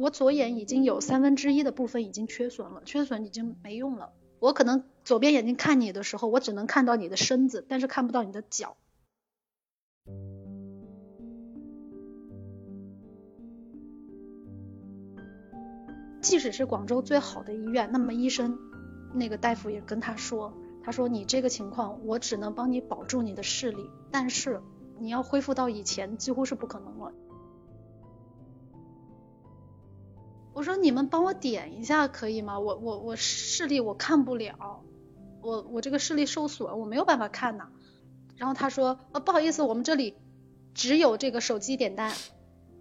我左眼已经有三分之一的部分已经缺损了，缺损已经没用了。我可能左边眼睛看你的时候，我只能看到你的身子，但是看不到你的脚。即使是广州最好的医院，那么医生那个大夫也跟他说，他说你这个情况，我只能帮你保住你的视力，但是你要恢复到以前几乎是不可能了。我说你们帮我点一下可以吗？我我我视力我看不了，我我这个视力受损，我没有办法看呐。然后他说，呃不好意思，我们这里只有这个手机点单，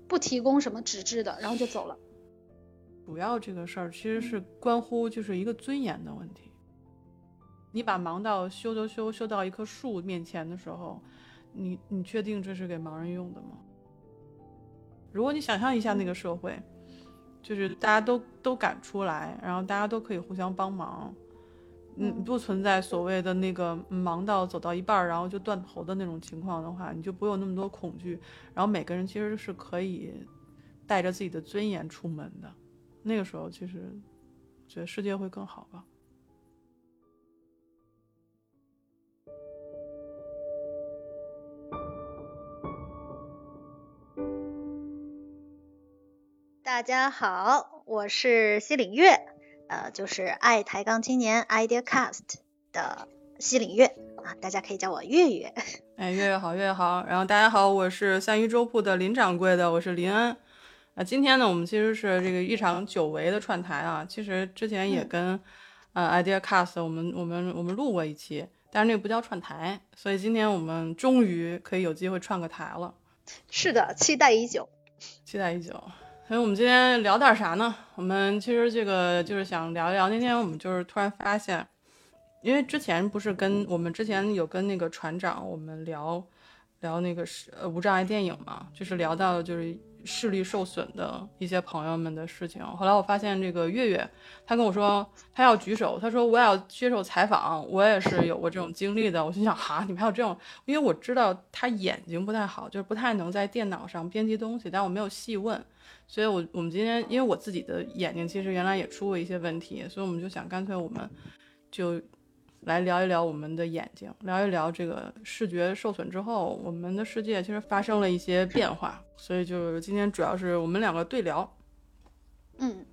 不提供什么纸质的，然后就走了。主要这个事儿其实是关乎就是一个尊严的问题。你把盲道修修修修到一棵树面前的时候，你你确定这是给盲人用的吗？如果你想象一下那个社会，就是大家都都敢出来，然后大家都可以互相帮忙，嗯，不存在所谓的那个忙到走到一半然后就断头的那种情况的话，你就不会有那么多恐惧，然后每个人其实是可以带着自己的尊严出门的。那个时候，其实觉得世界会更好吧。大家好，我是西岭月，呃，就是爱抬杠青年 Idea Cast 的西岭月啊，大家可以叫我月月。哎，月月好，月月好。然后大家好，我是三鱼粥铺的林掌柜的，我是林恩。啊今天呢，我们其实是这个一场久违的串台啊。其实之前也跟呃 Idea Cast 我们我们我们录过一期，但是那个不叫串台，所以今天我们终于可以有机会串个台了。是的，期待已久，期待已久。所以我们今天聊点啥呢？我们其实这个就是想聊一聊。那天我们就是突然发现，因为之前不是跟我们之前有跟那个船长我们聊聊那个是呃无障碍电影嘛，就是聊到就是。视力受损的一些朋友们的事情。后来我发现这个月月，他跟我说他要举手，他说我也要接受采访，我也是有过这种经历的。我心想哈，你们还有这种？因为我知道他眼睛不太好，就是不太能在电脑上编辑东西，但我没有细问。所以，我我们今天因为我自己的眼睛其实原来也出过一些问题，所以我们就想干脆我们就。来聊一聊我们的眼睛，聊一聊这个视觉受损之后，我们的世界其实发生了一些变化。所以就今天主要是我们两个对聊。嗯，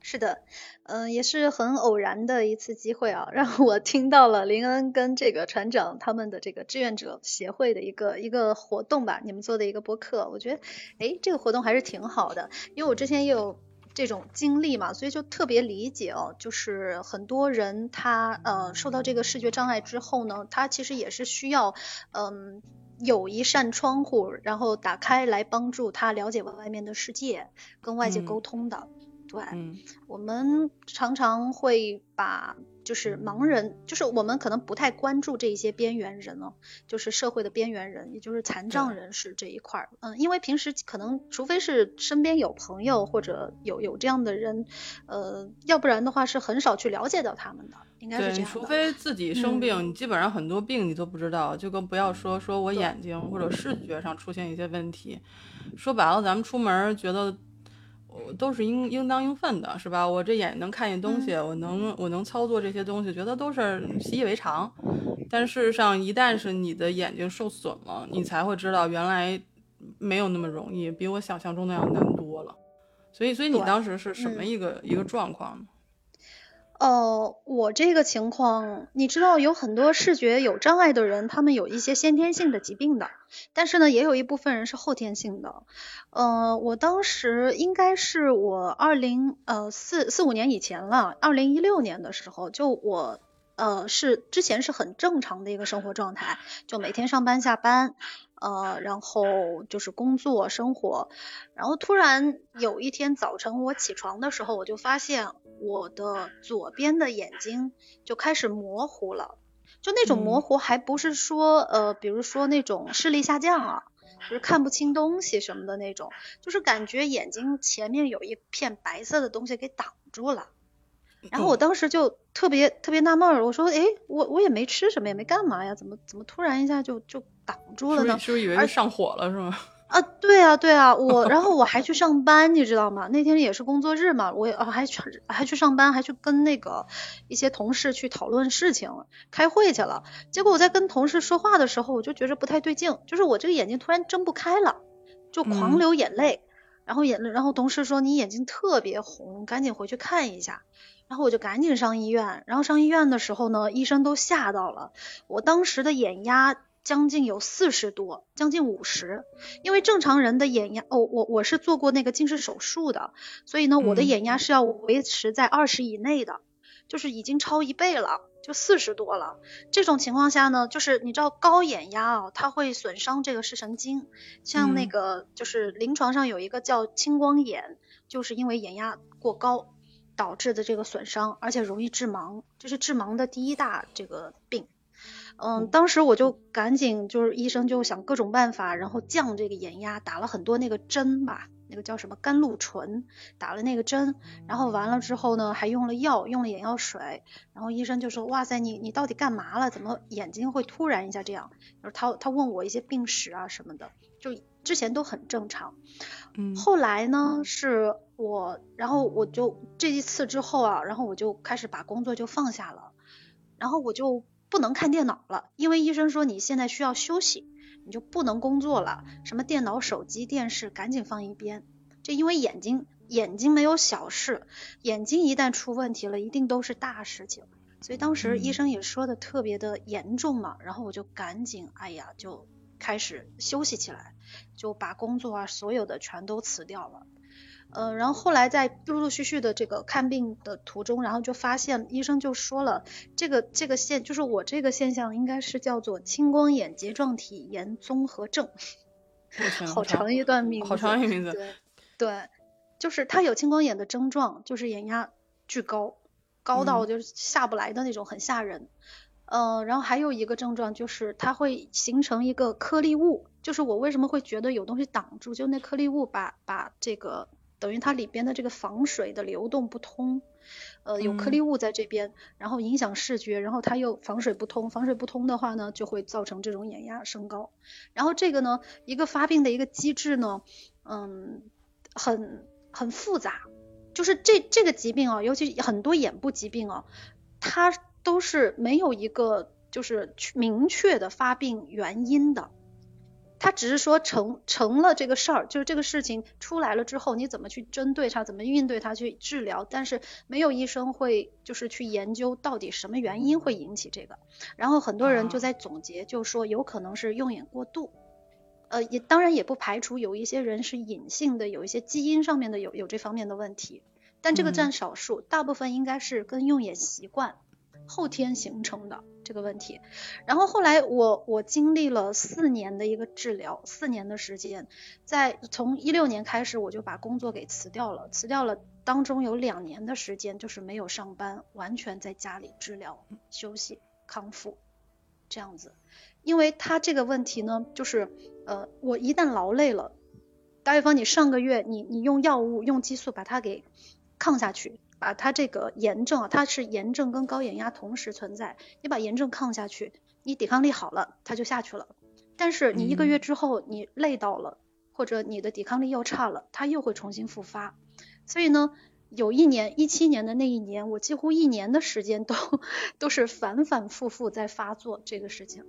是的，嗯，也是很偶然的一次机会啊，让我听到了林恩跟这个船长他们的这个志愿者协会的一个一个活动吧，你们做的一个播客，我觉得，哎，这个活动还是挺好的，因为我之前也有。这种经历嘛，所以就特别理解哦。就是很多人他呃受到这个视觉障碍之后呢，他其实也是需要嗯有一扇窗户，然后打开来帮助他了解外面的世界，跟外界沟通的。对，我们常常会把。就是盲人，就是我们可能不太关注这一些边缘人哦，就是社会的边缘人，也就是残障人士这一块儿。嗯，因为平时可能除非是身边有朋友或者有有这样的人，呃，要不然的话是很少去了解到他们的。应该是这样。除非自己生病，你基本上很多病你都不知道，就更不要说说我眼睛或者视觉上出现一些问题。说白了，咱们出门觉得。我都是应应当应分的，是吧？我这眼能看见东西，我能我能操作这些东西，觉得都是习以为常。但事实上，一旦是你的眼睛受损了，你才会知道原来没有那么容易，比我想象中的要难多了。所以，所以你当时是什么一个一个状况呢？哦，我这个情况，你知道有很多视觉有障碍的人，他们有一些先天性的疾病的，但是呢，也有一部分人是后天性的。呃，我当时应该是我二零呃四四五年以前了，二零一六年的时候，就我呃是之前是很正常的一个生活状态，就每天上班下班。呃，然后就是工作生活，然后突然有一天早晨我起床的时候，我就发现我的左边的眼睛就开始模糊了，就那种模糊还不是说呃，比如说那种视力下降啊，就是看不清东西什么的那种，就是感觉眼睛前面有一片白色的东西给挡住了。然后我当时就特别特别纳闷儿，我说，哎，我我也没吃什么，也没干嘛呀，怎么怎么突然一下就就挡住了呢？是不是以为上火了是吗？啊，对啊，对啊，我然后我还去上班，你知道吗？那天也是工作日嘛，我啊还去还去上班，还去跟那个一些同事去讨论事情、开会去了。结果我在跟同事说话的时候，我就觉着不太对劲，就是我这个眼睛突然睁不开了，就狂流眼泪，然后眼泪，然后同事说你眼睛特别红，赶紧回去看一下。然后我就赶紧上医院，然后上医院的时候呢，医生都吓到了，我当时的眼压。将近有四十多，将近五十，因为正常人的眼压，哦，我我是做过那个近视手术的，所以呢，我的眼压是要维持在二十以内的，就是已经超一倍了，就四十多了。这种情况下呢，就是你知道高眼压啊，它会损伤这个视神经，像那个就是临床上有一个叫青光眼，就是因为眼压过高导致的这个损伤，而且容易致盲，这是致盲的第一大这个病。嗯，当时我就赶紧就是医生就想各种办法，然后降这个眼压，打了很多那个针吧，那个叫什么甘露醇，打了那个针，然后完了之后呢，还用了药，用了眼药水，然后医生就说，哇塞，你你到底干嘛了？怎么眼睛会突然一下这样？就是他他问我一些病史啊什么的，就之前都很正常，嗯，后来呢是我，然后我就这一次之后啊，然后我就开始把工作就放下了，然后我就。不能看电脑了，因为医生说你现在需要休息，你就不能工作了。什么电脑、手机、电视，赶紧放一边。这因为眼睛，眼睛没有小事，眼睛一旦出问题了，一定都是大事情。所以当时医生也说的特别的严重嘛，然后我就赶紧，哎呀，就开始休息起来，就把工作啊所有的全都辞掉了。呃，然后后来在陆陆续续的这个看病的途中，然后就发现医生就说了，这个这个现就是我这个现象应该是叫做青光眼睫状体炎综合症，好长一段名字，好长一个名字，对对，就是他有青光眼的症状，就是眼压巨高，高到就是下不来的那种，很吓人。嗯，然后还有一个症状就是它会形成一个颗粒物，就是我为什么会觉得有东西挡住，就那颗粒物把把这个。等于它里边的这个防水的流动不通，呃，有颗粒物在这边，然后影响视觉，然后它又防水不通，防水不通的话呢，就会造成这种眼压升高。然后这个呢，一个发病的一个机制呢，嗯，很很复杂，就是这这个疾病啊，尤其很多眼部疾病啊，它都是没有一个就是明确的发病原因的。他只是说成成了这个事儿，就是这个事情出来了之后，你怎么去针对它，怎么应对它去治疗，但是没有医生会就是去研究到底什么原因会引起这个。然后很多人就在总结，就说有可能是用眼过度，呃，也当然也不排除有一些人是隐性的，有一些基因上面的有有这方面的问题，但这个占少数，大部分应该是跟用眼习惯后天形成的。这个问题，然后后来我我经历了四年的一个治疗，四年的时间，在从一六年开始我就把工作给辞掉了，辞掉了当中有两年的时间就是没有上班，完全在家里治疗、休息、康复这样子，因为他这个问题呢，就是呃我一旦劳累了，打比方你上个月你你用药物用激素把它给抗下去。把它这个炎症啊，它是炎症跟高眼压同时存在。你把炎症抗下去，你抵抗力好了，它就下去了。但是你一个月之后你累到了，或者你的抵抗力又差了，它又会重新复发。所以呢，有一年一七年的那一年，我几乎一年的时间都都是反反复复在发作这个事情。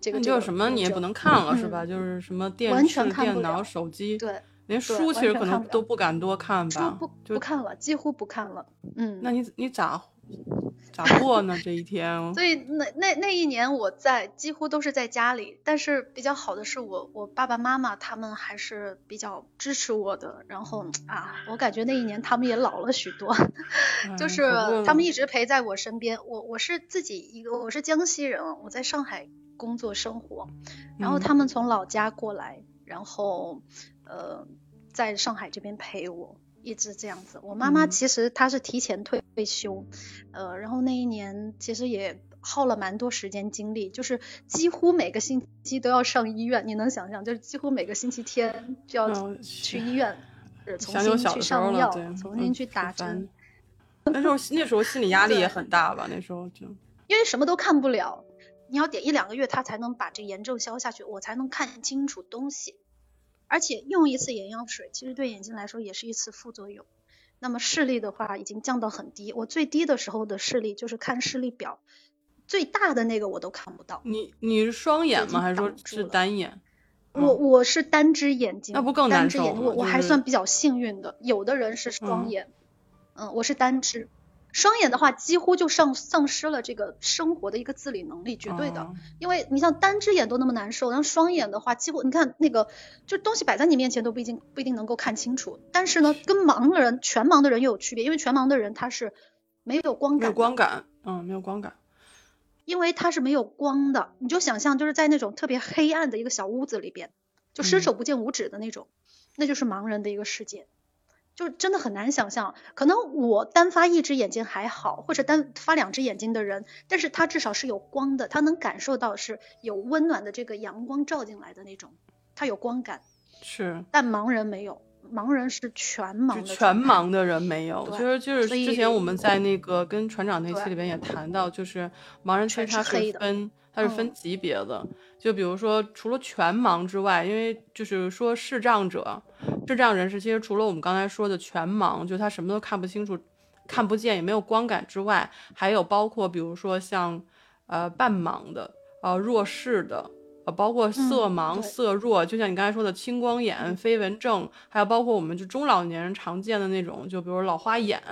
这个就是什么你也不能看了是吧？就是什么电视、电脑、手机。对。连书其实可能都不敢多看吧，不不看了，几乎不看了。嗯，那你你咋咋过呢？这一天？所以那那那一年我在几乎都是在家里，但是比较好的是我我爸爸妈妈他们还是比较支持我的。然后啊，我感觉那一年他们也老了许多，就是他们一直陪在我身边。我我是自己一个，我是江西人，我在上海工作生活，然后他们从老家过来，然后。呃，在上海这边陪我，一直这样子。我妈妈其实她是提前退退休，呃，然后那一年其实也耗了蛮多时间精力，就是几乎每个星期都要上医院。你能想象，就是几乎每个星期天就要去医院，重新去上药，重新去打针。那时候那时候心理压力也很大吧？那时候就 因为什么都看不了，你要点一两个月，他才能把这炎症消下去，我才能看清楚东西。而且用一次眼药水，其实对眼睛来说也是一次副作用。那么视力的话已经降到很低，我最低的时候的视力就是看视力表，最大的那个我都看不到。你你是双眼吗？还是说是单眼？我我是单只眼睛，那不更难受吗？我我还算比较幸运的，有的人是双眼，嗯，我是单只。双眼的话，几乎就丧丧失了这个生活的一个自理能力，绝对的。因为你像单只眼都那么难受，然后双眼的话，几乎你看那个，就东西摆在你面前都不一定不一定能够看清楚。但是呢，跟盲人全盲的人又有区别，因为全盲的人他是没有光感，没有光感，嗯，没有光感，因为他是没有光的。你就想象就是在那种特别黑暗的一个小屋子里边，就伸手不见五指的那种，那就是盲人的一个世界。就真的很难想象，可能我单发一只眼睛还好，或者单发两只眼睛的人，但是他至少是有光的，他能感受到是有温暖的这个阳光照进来的那种，他有光感。是，但盲人没有，盲人是全盲的。全盲的人没有，其实就是之前我们在那个跟船长那期里边也谈到，就是盲人其实他是分，他是分级别的。就比如说，除了全盲之外，因为就是说视障者、智障人士，其实除了我们刚才说的全盲，就他什么都看不清楚、看不见，也没有光感之外，还有包括比如说像呃半盲的、呃弱视的。呃，包括色盲、色弱，就像你刚才说的青光眼、飞蚊症，还有包括我们就中老年人常见的那种，就比如老花眼，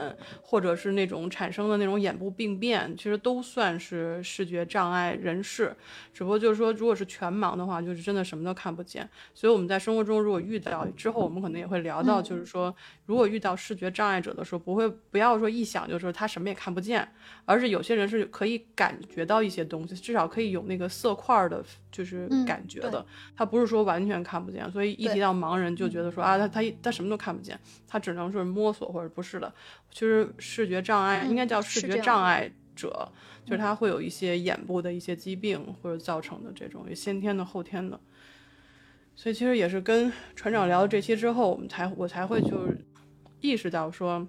或者是那种产生的那种眼部病变，其实都算是视觉障碍人士。只不过就是说，如果是全盲的话，就是真的什么都看不见。所以我们在生活中如果遇到之后，我们可能也会聊到，就是说，如果遇到视觉障碍者的时候，不会不要说一想就是他什么也看不见，而是有些人是可以感觉到一些东西，至少可以有那个色块的。就是感觉的，他不是说完全看不见，所以一提到盲人就觉得说啊，他他他什么都看不见，他只能是摸索或者不是的。其实视觉障碍应该叫视觉障碍者，就是他会有一些眼部的一些疾病或者造成的这种先天的后天的。所以其实也是跟船长聊了这期之后，我们才我才会就是意识到说。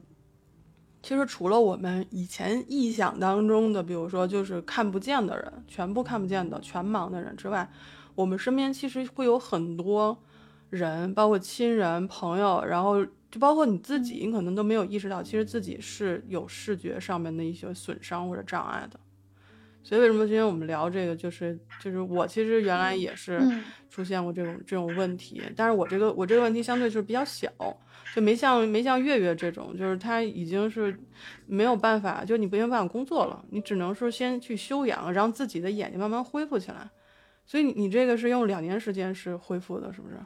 其实除了我们以前臆想当中的，比如说就是看不见的人，全部看不见的全盲的人之外，我们身边其实会有很多人，包括亲人、朋友，然后就包括你自己，你可能都没有意识到，其实自己是有视觉上面的一些损伤或者障碍的。所以为什么今天我们聊这个，就是就是我其实原来也是出现过这种这种问题，但是我这个我这个问题相对就是比较小。就没像没像月月这种，就是他已经是没有办法，就你没有办法工作了，你只能说先去休养，让自己的眼睛慢慢恢复起来。所以你你这个是用两年时间是恢复的，是不是？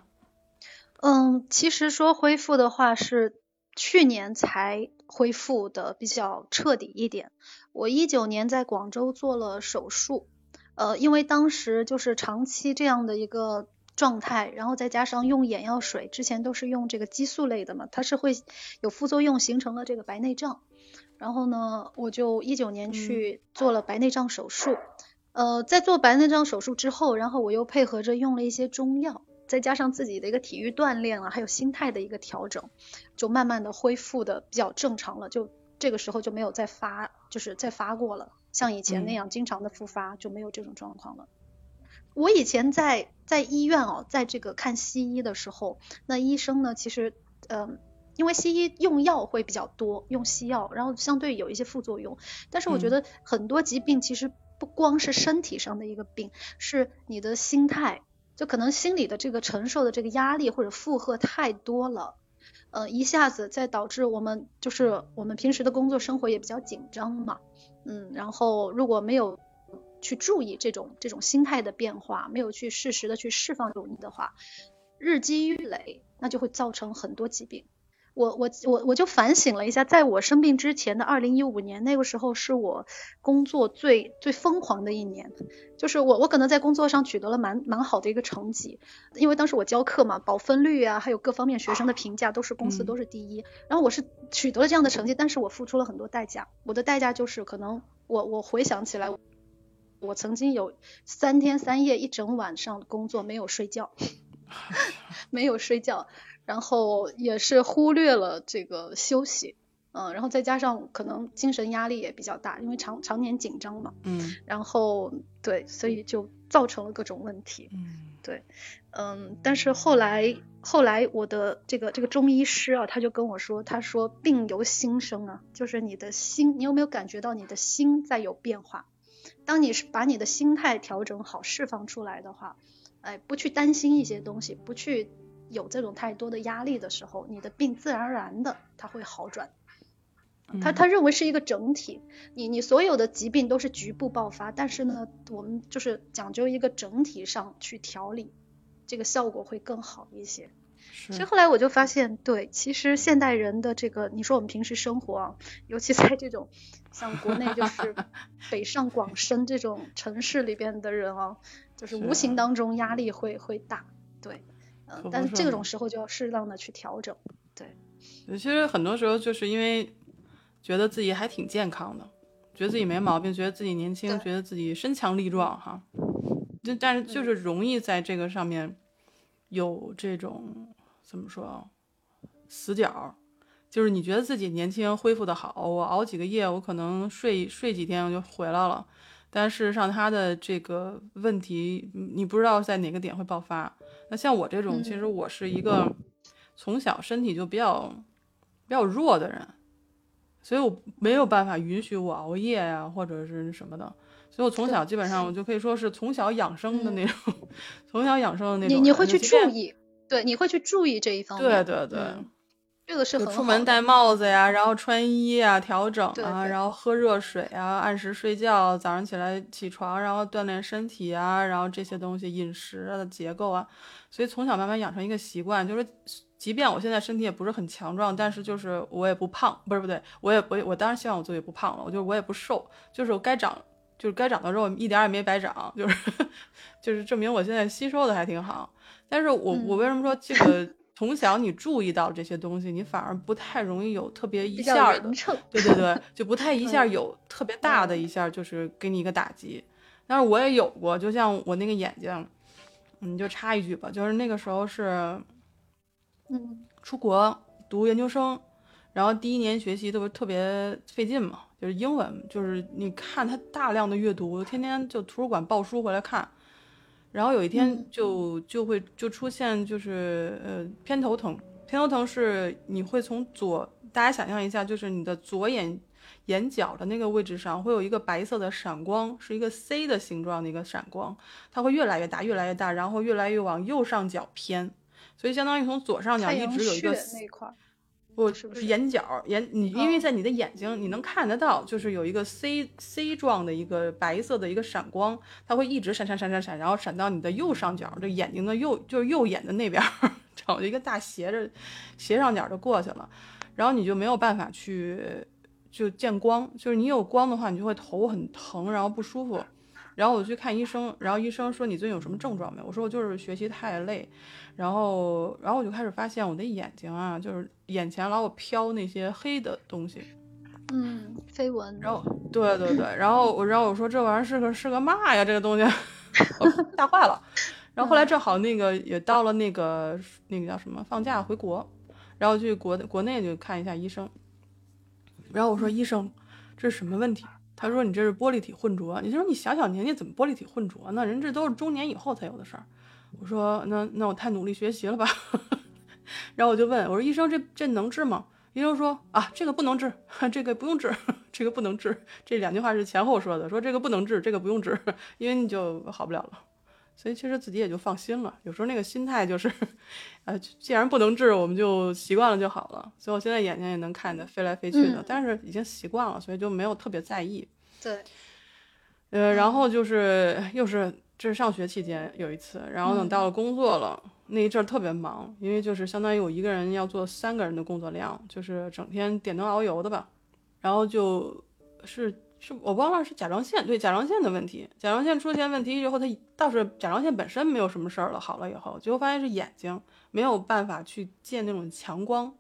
嗯，其实说恢复的话是去年才恢复的比较彻底一点。我一九年在广州做了手术，呃，因为当时就是长期这样的一个。状态，然后再加上用眼药水，之前都是用这个激素类的嘛，它是会有副作用，形成了这个白内障。然后呢，我就一九年去做了白内障手术。呃，在做白内障手术之后，然后我又配合着用了一些中药，再加上自己的一个体育锻炼啊，还有心态的一个调整，就慢慢的恢复的比较正常了。就这个时候就没有再发，就是再发过了，像以前那样经常的复发就没有这种状况了。我以前在在医院哦，在这个看西医的时候，那医生呢，其实，嗯，因为西医用药会比较多，用西药，然后相对有一些副作用。但是我觉得很多疾病其实不光是身体上的一个病，是你的心态，就可能心理的这个承受的这个压力或者负荷太多了，呃，一下子在导致我们就是我们平时的工作生活也比较紧张嘛，嗯，然后如果没有。去注意这种这种心态的变化，没有去适时的去释放这的话，日积月累，那就会造成很多疾病。我我我我就反省了一下，在我生病之前的二零一五年，那个时候是我工作最最疯狂的一年，就是我我可能在工作上取得了蛮蛮好的一个成绩，因为当时我教课嘛，保分率啊，还有各方面学生的评价都是公司都是第一，然后我是取得了这样的成绩，但是我付出了很多代价，我的代价就是可能我我回想起来。我曾经有三天三夜一整晚上工作没有睡觉，没有睡觉，然后也是忽略了这个休息，嗯，然后再加上可能精神压力也比较大，因为常常年紧张嘛，嗯，然后对，所以就造成了各种问题，嗯，对，嗯，但是后来后来我的这个这个中医师啊，他就跟我说，他说病由心生啊，就是你的心，你有没有感觉到你的心在有变化？当你是把你的心态调整好，释放出来的话，哎，不去担心一些东西，不去有这种太多的压力的时候，你的病自然而然的它会好转。他他认为是一个整体，你你所有的疾病都是局部爆发，但是呢，我们就是讲究一个整体上去调理，这个效果会更好一些。所以后来我就发现，对，其实现代人的这个，你说我们平时生活啊，尤其在这种像国内就 是北上广深这种城市里边的人啊，就是无形当中压力会会大，对，嗯，但是这种时候就要适当的去调整，对。其实很多时候就是因为。觉得自己还挺健康的，觉得自己没毛病，觉得自己年轻，觉得自己身强力壮哈。就但是就是容易在这个上面有这种怎么说死角，就是你觉得自己年轻恢复的好，我熬几个夜，我可能睡睡几天我就回来了。但事实上他的这个问题你不知道在哪个点会爆发。那像我这种，其实我是一个从小身体就比较比较弱的人。所以我没有办法允许我熬夜呀，或者是什么的。所以我从小基本上我就可以说是从小养生的那种，从小养生的那种。你你会去注意，对，你会去注意这一方面。对对对，这个是很出门戴帽子呀，然后穿衣啊，调整啊，然后喝热水啊，按时睡觉，早上起来起床，然后锻炼身体啊，然后这些东西饮食啊的结构啊，所以从小慢慢养成一个习惯，就是。即便我现在身体也不是很强壮，但是就是我也不胖，不是不对，我也我我当然希望我自己不胖了，我就我也不瘦，就是我该长就是该长的肉一点也没白长，就是 就是证明我现在吸收的还挺好。但是我我为什么说这个 从小你注意到这些东西，你反而不太容易有特别一下的，对对对，就不太一下有特别大的一下就是给你一个打击。但是我也有过，就像我那个眼睛，你就插一句吧，就是那个时候是。嗯，出国读研究生，然后第一年学习都是特别费劲嘛，就是英文，就是你看他大量的阅读，天天就图书馆抱书回来看，然后有一天就就会就出现就是呃偏头疼，偏头疼是你会从左，大家想象一下，就是你的左眼眼角的那个位置上会有一个白色的闪光，是一个 C 的形状的一个闪光，它会越来越大，越来越大，然后越来越往右上角偏。所以相当于从左上角一直有一个那块，不是不是眼角眼你因为在你的眼睛你能看得到，就是有一个 C C 状的一个白色的一个闪光，它会一直闪闪闪闪闪，然后闪到你的右上角，这眼睛的右就是右眼的那边，找一个大斜着斜上角就过去了，然后你就没有办法去就见光，就是你有光的话，你就会头很疼，然后不舒服。然后我去看医生，然后医生说你最近有什么症状没有？我说我就是学习太累，然后然后我就开始发现我的眼睛啊，就是眼前老有飘那些黑的东西，嗯，飞蚊。然后对对对，然后我然后我说这玩意儿是个是个嘛呀？这个东西，吓坏了。然后后来正好那个也到了那个那个叫什么放假回国，然后去国国内就看一下医生，然后我说医生，这是什么问题？他说：“你这是玻璃体混浊。”你说：“你小小年纪怎么玻璃体混浊呢？人这都是中年以后才有的事儿。”我说：“那那我太努力学习了吧？” 然后我就问我说：“医生，这这能治吗？”医生说：“啊，这个不能治，这个不用治，这个不能治。”这两句话是前后说的，说这个不能治，这个不用治，因为你就好不了了。所以其实自己也就放心了。有时候那个心态就是，呃，既然不能治，我们就习惯了就好了。所以我现在眼睛也能看得飞来飞去的，但是已经习惯了，所以就没有特别在意。对，呃，然后就是又是这是上学期间有一次，然后等到了工作了那一阵儿特别忙，因为就是相当于我一个人要做三个人的工作量，就是整天点灯熬油的吧，然后就是是我忘了是甲状腺对甲状腺的问题，甲状腺出现问题以后，它倒是甲状腺本身没有什么事儿了，好了以后，结果发现是眼睛没有办法去见那种强光。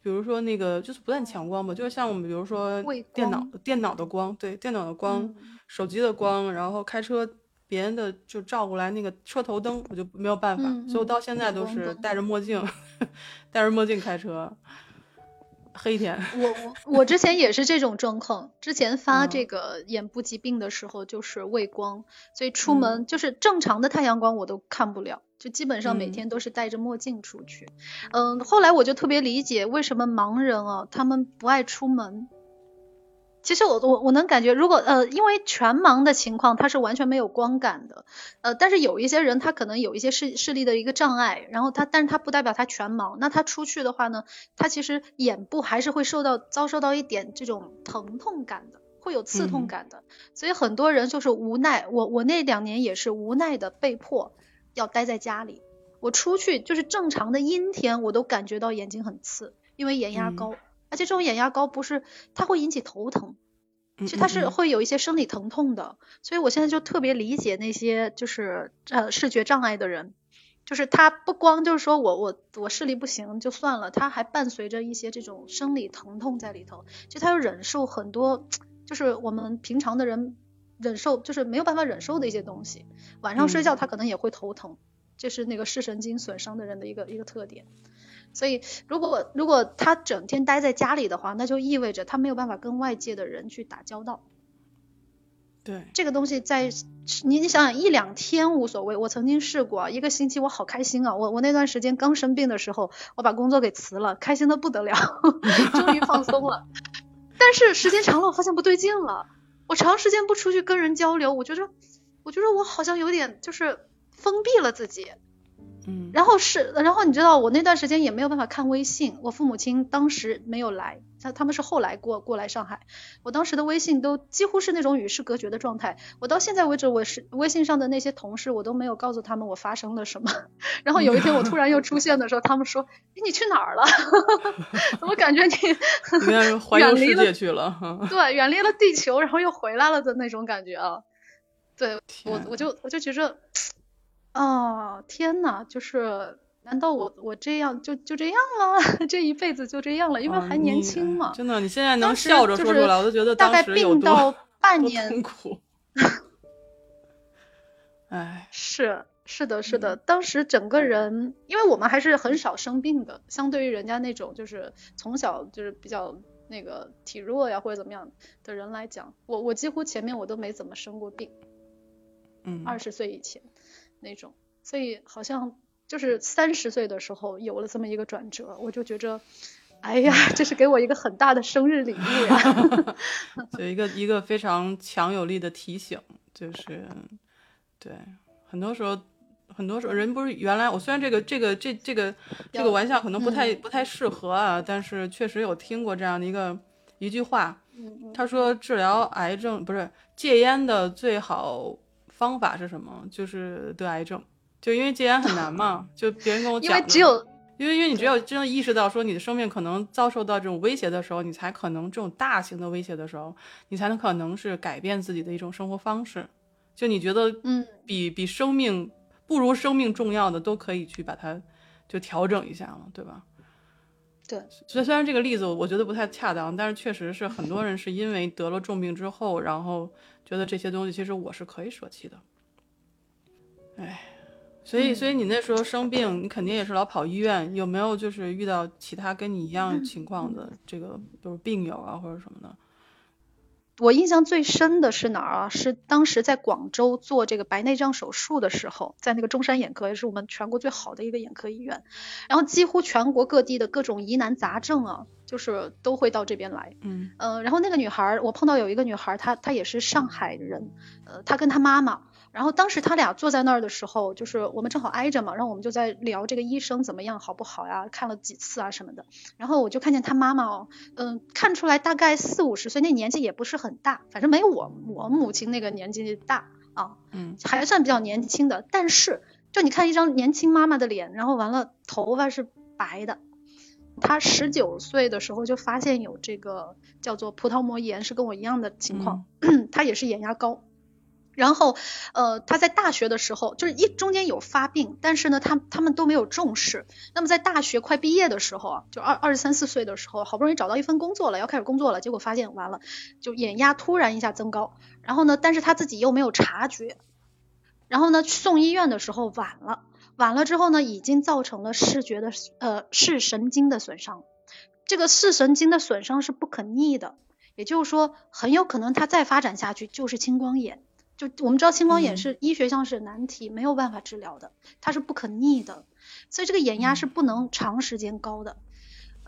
比如说那个就是不但强光吧，就是像我们比如说电脑电脑的光，对电脑的光、手机的光，然后开车别人的就照过来那个车头灯，我就没有办法，所以我到现在都是戴着墨镜，戴着墨镜开车。黑天。我我我之前也是这种状况，之前发这个眼部疾病的时候就是畏光，所以出门就是正常的太阳光我都看不了，就基本上每天都是戴着墨镜出去。嗯，后来我就特别理解为什么盲人啊他们不爱出门。其实我我我能感觉，如果呃，因为全盲的情况，他是完全没有光感的，呃，但是有一些人他可能有一些视视力的一个障碍，然后他，但是他不代表他全盲，那他出去的话呢，他其实眼部还是会受到遭受到一点这种疼痛感的，会有刺痛感的，所以很多人就是无奈，我我那两年也是无奈的被迫要待在家里，我出去就是正常的阴天，我都感觉到眼睛很刺，因为眼压高。而且这种眼压高不是，它会引起头疼，其实它是会有一些生理疼痛的，所以我现在就特别理解那些就是呃视觉障碍的人，就是他不光就是说我我我视力不行就算了，他还伴随着一些这种生理疼痛在里头，就他要忍受很多就是我们平常的人忍受就是没有办法忍受的一些东西，晚上睡觉他可能也会头疼，这是那个视神经损伤的人的一个一个特点。所以，如果如果他整天待在家里的话，那就意味着他没有办法跟外界的人去打交道。对，这个东西在你你想想一两天无所谓，我曾经试过一个星期，我好开心啊！我我那段时间刚生病的时候，我把工作给辞了，开心的不得了，终于放松了。但是时间长了，我发现不对劲了。我长时间不出去跟人交流，我觉得我觉得我好像有点就是封闭了自己。嗯，然后是，然后你知道我那段时间也没有办法看微信，我父母亲当时没有来，他他们是后来过过来上海，我当时的微信都几乎是那种与世隔绝的状态，我到现在为止，我是微信上的那些同事，我都没有告诉他们我发生了什么。然后有一天我突然又出现的时候，他们说，哎，你去哪儿了？怎么感觉你远离世界去了，对，远离了地球，然后又回来了的那种感觉啊。对我我就我就觉着。哦，天呐，就是难道我我这样就就这样了？这一辈子就这样了？因为还年轻嘛。真的，你现在能笑着说出来，我都觉得大概病到 半年痛苦。哎，是是的，是的，当时整个人，因为我们还是很少生病的，相对于人家那种就是从小就是比较那个体弱呀或者怎么样的人来讲，我我几乎前面我都没怎么生过病。嗯，二十岁以前。那种，所以好像就是三十岁的时候有了这么一个转折，我就觉着，哎呀，这是给我一个很大的生日礼物呀，有一个一个非常强有力的提醒，就是，对，很多时候，很多时候人不是原来我虽然这个这个这这个这个玩笑可能不太不太适合啊，但是确实有听过这样的一个一句话，他说治疗癌症不是戒烟的最好。方法是什么？就是得癌症，就因为戒烟很难嘛。就别人跟我讲，因为只有，因为因为你只有真的意识到说你的生命可能遭受到这种威胁的时候，你才可能这种大型的威胁的时候，你才能可能是改变自己的一种生活方式。就你觉得，嗯，比比生命不如生命重要的，都可以去把它就调整一下了，对吧？对。所以虽然这个例子我觉得不太恰当，但是确实是很多人是因为得了重病之后，然后。觉得这些东西其实我是可以舍弃的，哎，所以所以你那时候生病，你肯定也是老跑医院，有没有就是遇到其他跟你一样情况的这个，比如病友啊或者什么的？我印象最深的是哪儿啊？是当时在广州做这个白内障手术的时候，在那个中山眼科，也是我们全国最好的一个眼科医院，然后几乎全国各地的各种疑难杂症啊。就是都会到这边来，嗯，呃，然后那个女孩，我碰到有一个女孩，她她也是上海人，呃，她跟她妈妈，然后当时他俩坐在那儿的时候，就是我们正好挨着嘛，然后我们就在聊这个医生怎么样，好不好呀，看了几次啊什么的，然后我就看见他妈妈哦，嗯，看出来大概四五十岁，那年纪也不是很大，反正没我我母亲那个年纪大啊，嗯，还算比较年轻的，但是就你看一张年轻妈妈的脸，然后完了头发是白的。他十九岁的时候就发现有这个叫做葡萄膜炎，是跟我一样的情况。他也是眼压高，然后呃他在大学的时候就是一中间有发病，但是呢他他们都没有重视。那么在大学快毕业的时候啊，就二二十三四岁的时候，好不容易找到一份工作了，要开始工作了，结果发现完了，就眼压突然一下增高。然后呢，但是他自己又没有察觉，然后呢送医院的时候晚了。晚了之后呢，已经造成了视觉的呃视神经的损伤，这个视神经的损伤是不可逆的，也就是说，很有可能它再发展下去就是青光眼。就我们知道青光眼是医学上是难题，没有办法治疗的，它是不可逆的，所以这个眼压是不能长时间高的。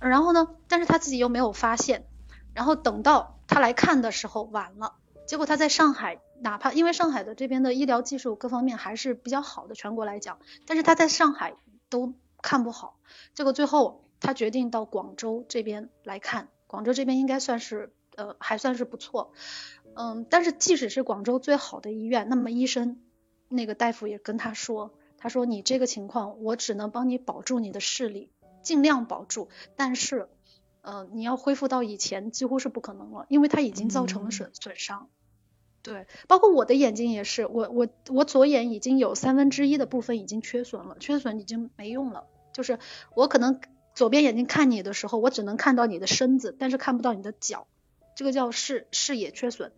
然后呢，但是他自己又没有发现，然后等到他来看的时候晚了，结果他在上海，哪怕因为上海的这边的医疗技术各方面还是比较好的，全国来讲，但是他在上海都看不好，结果最后他决定到广州这边来看，广州这边应该算是呃还算是不错。嗯，但是即使是广州最好的医院，那么医生那个大夫也跟他说，他说你这个情况，我只能帮你保住你的视力，尽量保住，但是，呃，你要恢复到以前几乎是不可能了，因为它已经造成了损损伤。对，包括我的眼睛也是，我我我左眼已经有三分之一的部分已经缺损了，缺损已经没用了，就是我可能左边眼睛看你的时候，我只能看到你的身子，但是看不到你的脚。这个叫视视野缺损，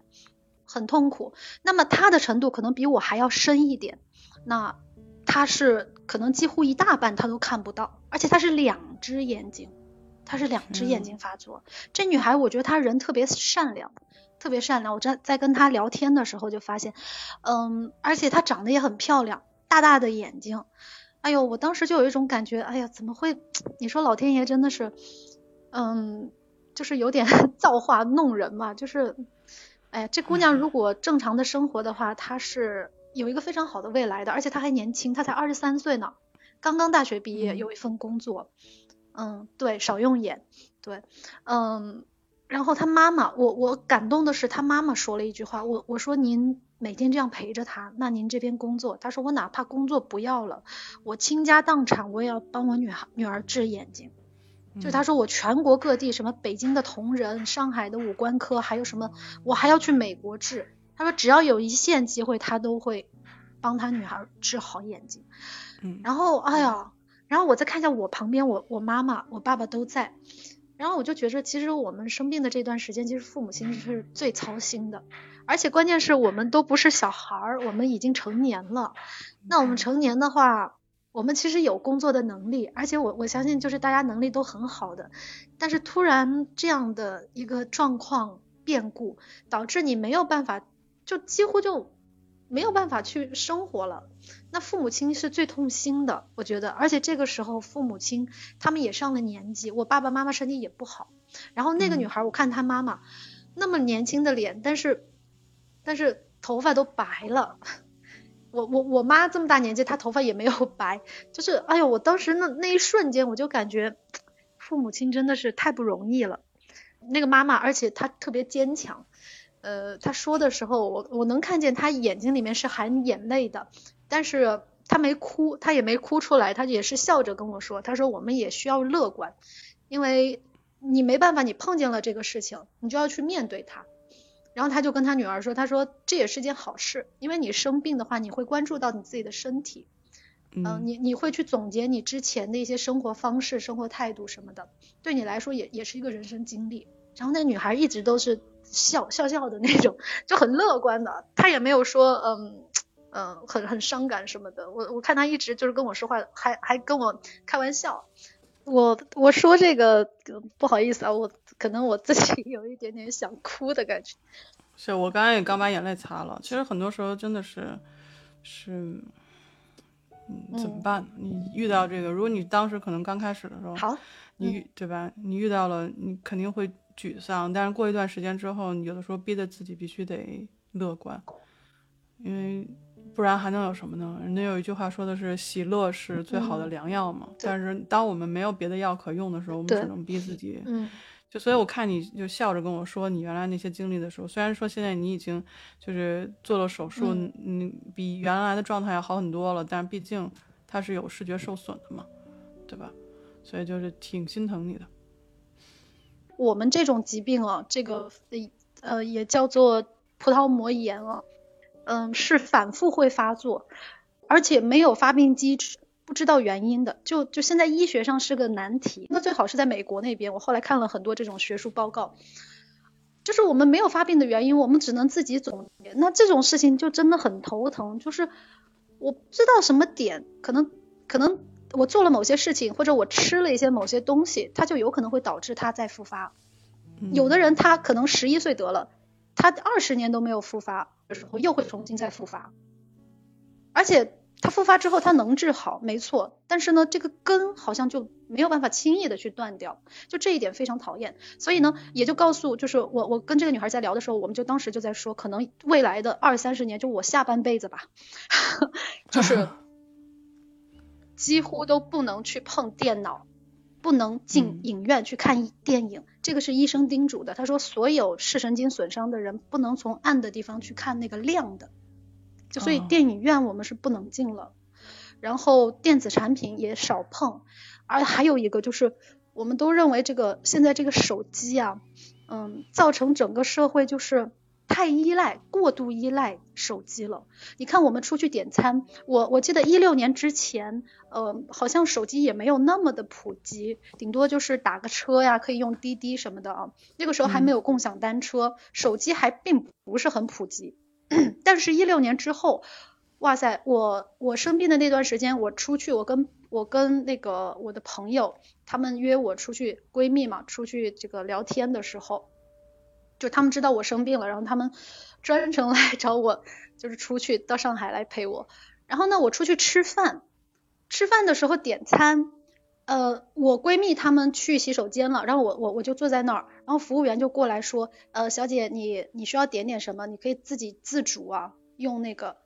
很痛苦。那么他的程度可能比我还要深一点。那他是可能几乎一大半他都看不到，而且他是两只眼睛，他是两只眼睛发作。这女孩我觉得她人特别善良，特别善良。我在在跟她聊天的时候就发现，嗯，而且她长得也很漂亮，大大的眼睛。哎呦，我当时就有一种感觉，哎呀，怎么会？你说老天爷真的是，嗯。就是有点 造化弄人嘛，就是，哎呀，这姑娘如果正常的生活的话，她是有一个非常好的未来的，而且她还年轻，她才二十三岁呢，刚刚大学毕业，有一份工作，嗯，对，少用眼，对，嗯，然后她妈妈，我我感动的是她妈妈说了一句话，我我说您每天这样陪着她，那您这边工作，她说我哪怕工作不要了，我倾家荡产，我也要帮我女孩女儿治眼睛。就他说我全国各地什么北京的同仁、上海的五官科，还有什么我还要去美国治。他说只要有一线机会，他都会帮他女孩治好眼睛。嗯，然后哎呀，然后我再看一下我旁边，我我妈妈、我爸爸都在。然后我就觉着，其实我们生病的这段时间，其实父母亲是最操心的。而且关键是我们都不是小孩儿，我们已经成年了。那我们成年的话。我们其实有工作的能力，而且我我相信就是大家能力都很好的，但是突然这样的一个状况变故，导致你没有办法，就几乎就没有办法去生活了。那父母亲是最痛心的，我觉得，而且这个时候父母亲他们也上了年纪，我爸爸妈妈身体也不好，然后那个女孩我看她妈妈那么年轻的脸，但是但是头发都白了。我我我妈这么大年纪，她头发也没有白，就是哎呦，我当时那那一瞬间，我就感觉父母亲真的是太不容易了。那个妈妈，而且她特别坚强，呃，她说的时候，我我能看见她眼睛里面是含眼泪的，但是她没哭，她也没哭出来，她也是笑着跟我说，她说我们也需要乐观，因为你没办法，你碰见了这个事情，你就要去面对它。然后他就跟他女儿说：“他说这也是件好事，因为你生病的话，你会关注到你自己的身体，嗯，你你会去总结你之前的一些生活方式、生活态度什么的，对你来说也也是一个人生经历。”然后那女孩一直都是笑笑笑的那种，就很乐观的，她也没有说嗯嗯很很伤感什么的。我我看她一直就是跟我说话，还还跟我开玩笑。我我说这个不好意思啊，我可能我自己 有一点点想哭的感觉。是我刚刚也刚把眼泪擦了。其实很多时候真的是是，嗯，怎么办？你遇到这个，如果你当时可能刚开始的时候，好，你对吧？你遇到了，你肯定会沮丧。但是过一段时间之后，你有的时候逼着自己必须得乐观，因为。不然还能有什么呢？人家有一句话说的是“喜乐是最好的良药”嘛。但是当我们没有别的药可用的时候，我们只能逼自己。嗯。就所以我看你就笑着跟我说你原来那些经历的时候，虽然说现在你已经就是做了手术，你比原来的状态要好很多了，但毕竟它是有视觉受损的嘛，对吧？所以就是挺心疼你的。我们这种疾病啊，这个呃也叫做葡萄膜炎啊。嗯，是反复会发作，而且没有发病机制，不知道原因的，就就现在医学上是个难题。那最好是在美国那边，我后来看了很多这种学术报告，就是我们没有发病的原因，我们只能自己总结。那这种事情就真的很头疼，就是我不知道什么点，可能可能我做了某些事情，或者我吃了一些某些东西，它就有可能会导致它再复发。有的人他可能十一岁得了，他二十年都没有复发的时候，又会重新再复发，而且他复发之后它能治好，没错，但是呢，这个根好像就没有办法轻易的去断掉，就这一点非常讨厌。所以呢，也就告诉，就是我我跟这个女孩在聊的时候，我们就当时就在说，可能未来的二三十年，就我下半辈子吧，就是。几乎都不能去碰电脑，不能进影院去看电影，这个是医生叮嘱的。他说，所有视神经损伤的人不能从暗的地方去看那个亮的，就所以电影院我们是不能进了。然后电子产品也少碰，而还有一个就是，我们都认为这个现在这个手机啊，嗯，造成整个社会就是。太依赖，过度依赖手机了。你看，我们出去点餐，我我记得一六年之前，呃，好像手机也没有那么的普及，顶多就是打个车呀，可以用滴滴什么的啊。那个时候还没有共享单车，手机还并不是很普及。但是，一六年之后，哇塞，我我生病的那段时间，我出去，我跟我跟那个我的朋友，他们约我出去，闺蜜嘛，出去这个聊天的时候。就他们知道我生病了，然后他们专程来找我，就是出去到上海来陪我。然后呢，我出去吃饭，吃饭的时候点餐，呃，我闺蜜她们去洗手间了，然后我我我就坐在那儿，然后服务员就过来说，呃，小姐你你需要点点什么？你可以自己自主啊，用那个。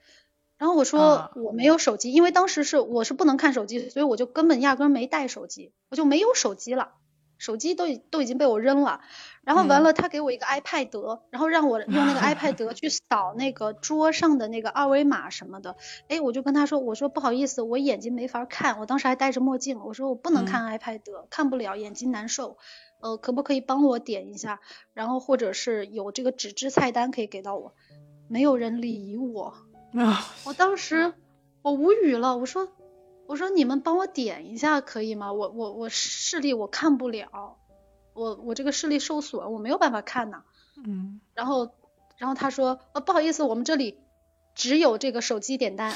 然后我说我没有手机，因为当时是我是不能看手机，所以我就根本压根没带手机，我就没有手机了。手机都都已经被我扔了，然后完了，他给我一个 iPad，然后让我用那个 iPad 去扫那个桌上的那个二维码什么的。哎，我就跟他说，我说不好意思，我眼睛没法看，我当时还戴着墨镜，我说我不能看 iPad，看不了，眼睛难受。呃，可不可以帮我点一下？然后或者是有这个纸质菜单可以给到我？没有人理我，我当时我无语了，我说。我说你们帮我点一下可以吗？我我我视力我看不了，我我这个视力受损，我没有办法看呐。嗯。然后然后他说呃不好意思，我们这里只有这个手机点单，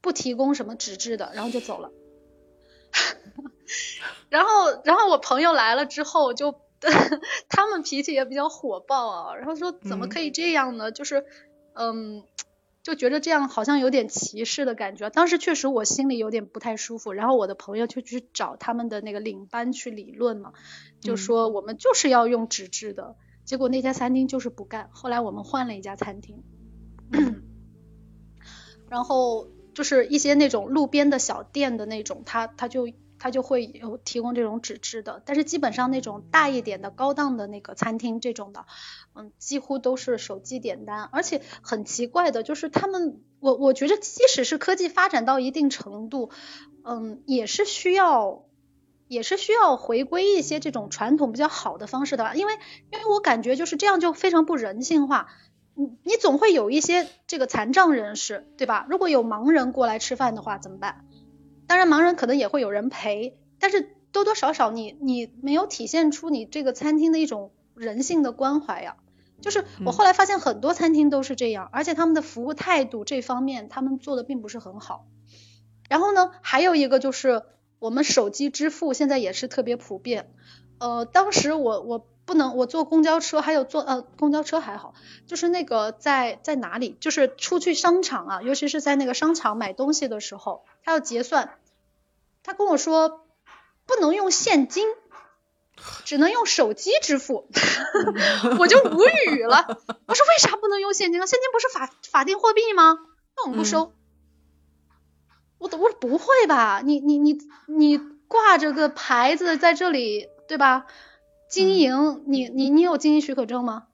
不提供什么纸质的，然后就走了。然后然后我朋友来了之后就 他们脾气也比较火爆啊，然后说怎么可以这样呢？就是嗯。就觉得这样好像有点歧视的感觉，当时确实我心里有点不太舒服。然后我的朋友就去找他们的那个领班去理论嘛，就说我们就是要用纸质的。结果那家餐厅就是不干，后来我们换了一家餐厅。然后就是一些那种路边的小店的那种，他他就。他就会有提供这种纸质的，但是基本上那种大一点的高档的那个餐厅这种的，嗯，几乎都是手机点单，而且很奇怪的就是他们，我我觉得即使是科技发展到一定程度，嗯，也是需要也是需要回归一些这种传统比较好的方式的，因为因为我感觉就是这样就非常不人性化，你你总会有一些这个残障人士，对吧？如果有盲人过来吃饭的话怎么办？当然，盲人可能也会有人陪，但是多多少少你你没有体现出你这个餐厅的一种人性的关怀呀。就是我后来发现很多餐厅都是这样，而且他们的服务态度这方面他们做的并不是很好。然后呢，还有一个就是我们手机支付现在也是特别普遍。呃，当时我我不能我坐公交车，还有坐呃公交车还好，就是那个在在哪里，就是出去商场啊，尤其是在那个商场买东西的时候。他要结算，他跟我说不能用现金，只能用手机支付，我就无语了。我说为啥不能用现金啊？现金不是法法定货币吗？那我们不收。我我说不会吧？你你你你挂着个牌子在这里，对吧？经营，你你你有经营许可证吗？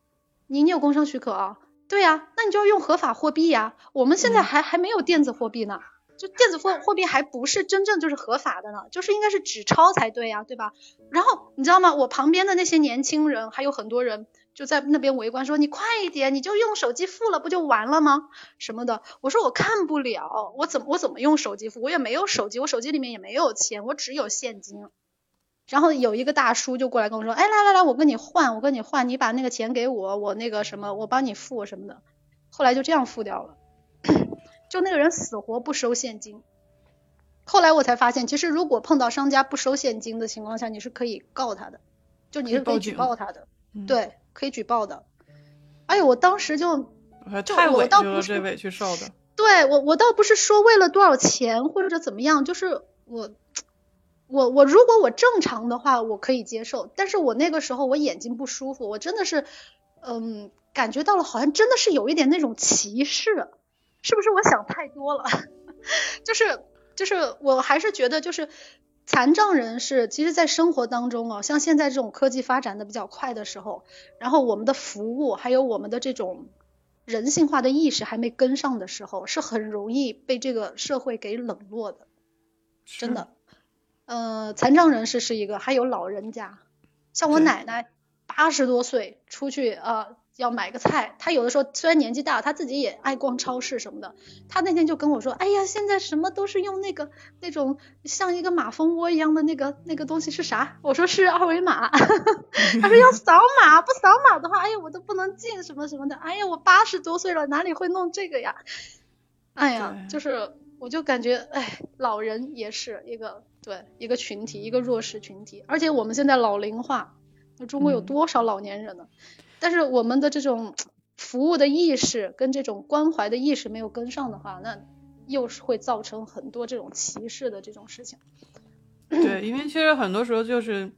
你你有工商许可啊？对呀，那你就要用合法货币呀。我们现在还还没有电子货币呢。就电子货货币还不是真正就是合法的呢，就是应该是纸钞才对呀，对吧？然后你知道吗？我旁边的那些年轻人还有很多人就在那边围观，说你快一点，你就用手机付了不就完了吗？什么的？我说我看不了，我怎么我怎么用手机付？我也没有手机，我手机里面也没有钱，我只有现金。然后有一个大叔就过来跟我说，哎，来来来，我跟你换，我跟你换，你把那个钱给我，我那个什么，我帮你付什么的。后来就这样付掉了。就那个人死活不收现金，后来我才发现，其实如果碰到商家不收现金的情况下，你是可以告他的，就你是可以举报他的，对，可以举报的。哎呦，我当时就就我倒不是委屈受的，对我我倒不是说为了多少钱或者怎么样，就是我我我如果我正常的话我可以接受，但是我那个时候我眼睛不舒服，我真的是嗯感觉到了，好像真的是有一点那种歧视，是不是我想太多了？就是就是我还是觉得就是残障人士，其实在生活当中啊，像现在这种科技发展的比较快的时候，然后我们的服务还有我们的这种人性化的意识还没跟上的时候，是很容易被这个社会给冷落的，真的。呃，残障人士是一个，还有老人家，像我奶奶八十多岁出去呃。要买个菜，她有的时候虽然年纪大，她自己也爱逛超市什么的。她那天就跟我说：“哎呀，现在什么都是用那个那种像一个马蜂窝一样的那个那个东西是啥？”我说是二维码。她说要扫码，不扫码的话，哎呀，我都不能进什么什么的。哎呀，我八十多岁了，哪里会弄这个呀？哎呀，就是我就感觉，哎，老人也是一个对一个群体，一个弱势群体。而且我们现在老龄化，那中国有多少老年人呢？但是我们的这种服务的意识跟这种关怀的意识没有跟上的话，那又是会造成很多这种歧视的这种事情。对，因为其实很多时候就是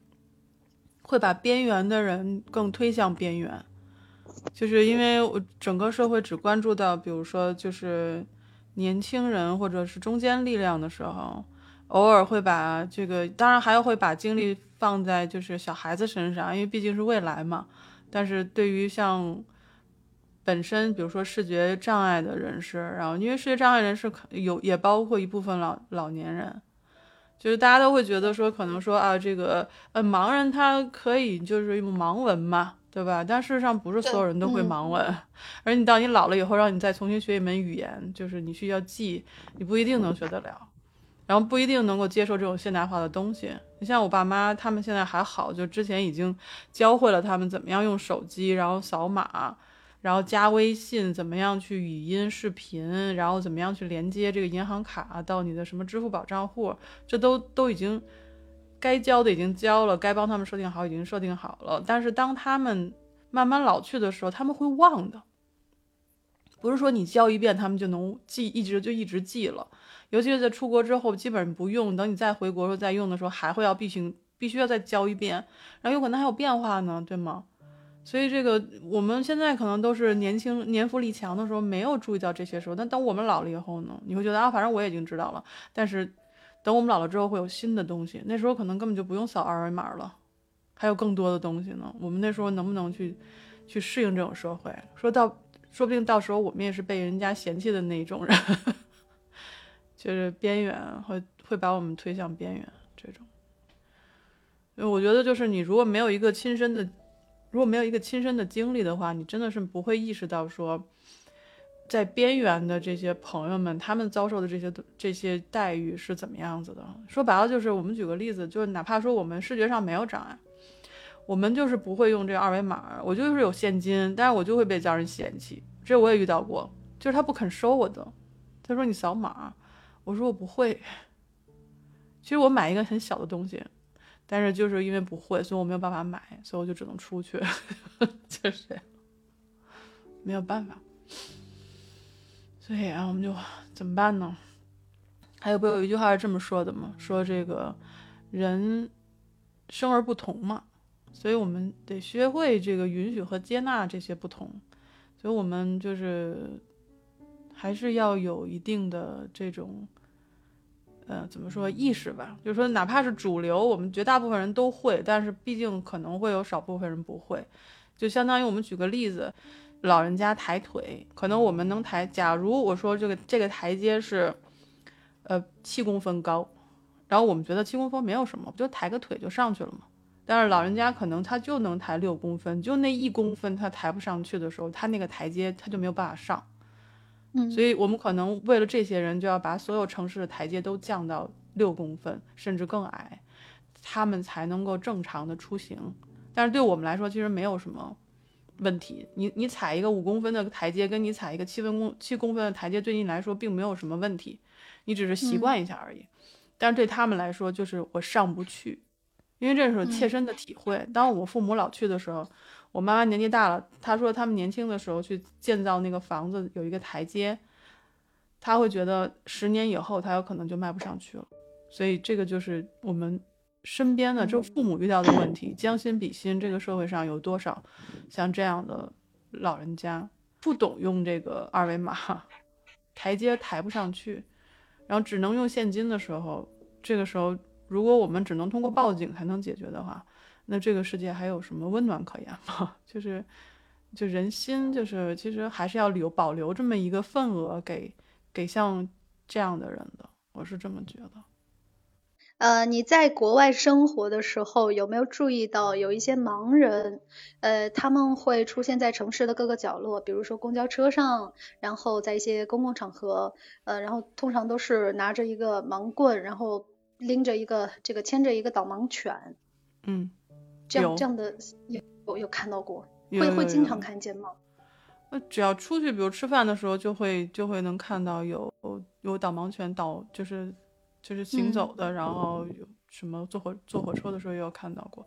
会把边缘的人更推向边缘，就是因为我整个社会只关注到，比如说就是年轻人或者是中间力量的时候，偶尔会把这个，当然还要会把精力放在就是小孩子身上，因为毕竟是未来嘛。但是对于像本身，比如说视觉障碍的人士，然后因为视觉障碍人士可有也包括一部分老老年人，就是大家都会觉得说，可能说啊，这个呃盲人他可以就是用盲文嘛，对吧？但事实上不是所有人都会盲文，而你到你老了以后，让你再重新学一门语言，就是你需要记，你不一定能学得了。然后不一定能够接受这种现代化的东西。你像我爸妈，他们现在还好，就之前已经教会了他们怎么样用手机，然后扫码，然后加微信，怎么样去语音视频，然后怎么样去连接这个银行卡到你的什么支付宝账户，这都都已经该教的已经教了，该帮他们设定好已经设定好了。但是当他们慢慢老去的时候，他们会忘的，不是说你教一遍他们就能记，一直就一直记了。尤其是在出国之后，基本上不用。等你再回国时候再用的时候，还会要必须必须要再教一遍，然后有可能还有变化呢，对吗？所以这个我们现在可能都是年轻年富力强的时候没有注意到这些时候，但等我们老了以后呢，你会觉得啊，反正我已经知道了。但是等我们老了之后会有新的东西，那时候可能根本就不用扫二维码了，还有更多的东西呢。我们那时候能不能去去适应这种社会？说到说不定到时候我们也是被人家嫌弃的那一种人。就是边缘会会把我们推向边缘这种，因为我觉得就是你如果没有一个亲身的，如果没有一个亲身的经历的话，你真的是不会意识到说，在边缘的这些朋友们他们遭受的这些这些待遇是怎么样子的。说白了就是我们举个例子，就是哪怕说我们视觉上没有障碍，我们就是不会用这二维码，我就是有现金，但是我就会被家人嫌弃，这我也遇到过，就是他不肯收我的，他说你扫码。我说我不会，其实我买一个很小的东西，但是就是因为不会，所以我没有办法买，所以我就只能出去，就是没有办法。所以啊，我们就怎么办呢？还有不有一句话是这么说的吗？说这个人生而不同嘛，所以我们得学会这个允许和接纳这些不同，所以我们就是还是要有一定的这种。呃，怎么说意识吧？就是说，哪怕是主流，我们绝大部分人都会，但是毕竟可能会有少部分人不会。就相当于我们举个例子，老人家抬腿，可能我们能抬。假如我说这个这个台阶是，呃，七公分高，然后我们觉得七公分没有什么，不就抬个腿就上去了吗？但是老人家可能他就能抬六公分，就那一公分他抬不上去的时候，他那个台阶他就没有办法上。所以，我们可能为了这些人，就要把所有城市的台阶都降到六公分，甚至更矮，他们才能够正常的出行。但是对我们来说，其实没有什么问题。你你踩一个五公分的台阶，跟你踩一个七分公七公分的台阶，对你来说并没有什么问题。你只是习惯一下而已。但是对他们来说，就是我上不去，因为这是切身的体会。当我父母老去的时候，我妈妈年纪大了，她说他们年轻的时候去建造那个房子有一个台阶，她会觉得十年以后她有可能就迈不上去了。所以这个就是我们身边的，就父母遇到的问题，将心比心，这个社会上有多少像这样的老人家不懂用这个二维码，台阶抬不上去。然后只能用现金的时候，这个时候，如果我们只能通过报警才能解决的话，那这个世界还有什么温暖可言吗？就是，就人心，就是其实还是要留保留这么一个份额给给像这样的人的，我是这么觉得。呃，你在国外生活的时候，有没有注意到有一些盲人？呃，他们会出现在城市的各个角落，比如说公交车上，然后在一些公共场合，呃，然后通常都是拿着一个盲棍，然后拎着一个这个牵着一个导盲犬。嗯，这样这样的有有看到过，会会经常看见吗？呃，只要出去，比如吃饭的时候，就会就会能看到有有导盲犬导，就是。就是行走的，然后有什么坐火坐火车的时候也有看到过。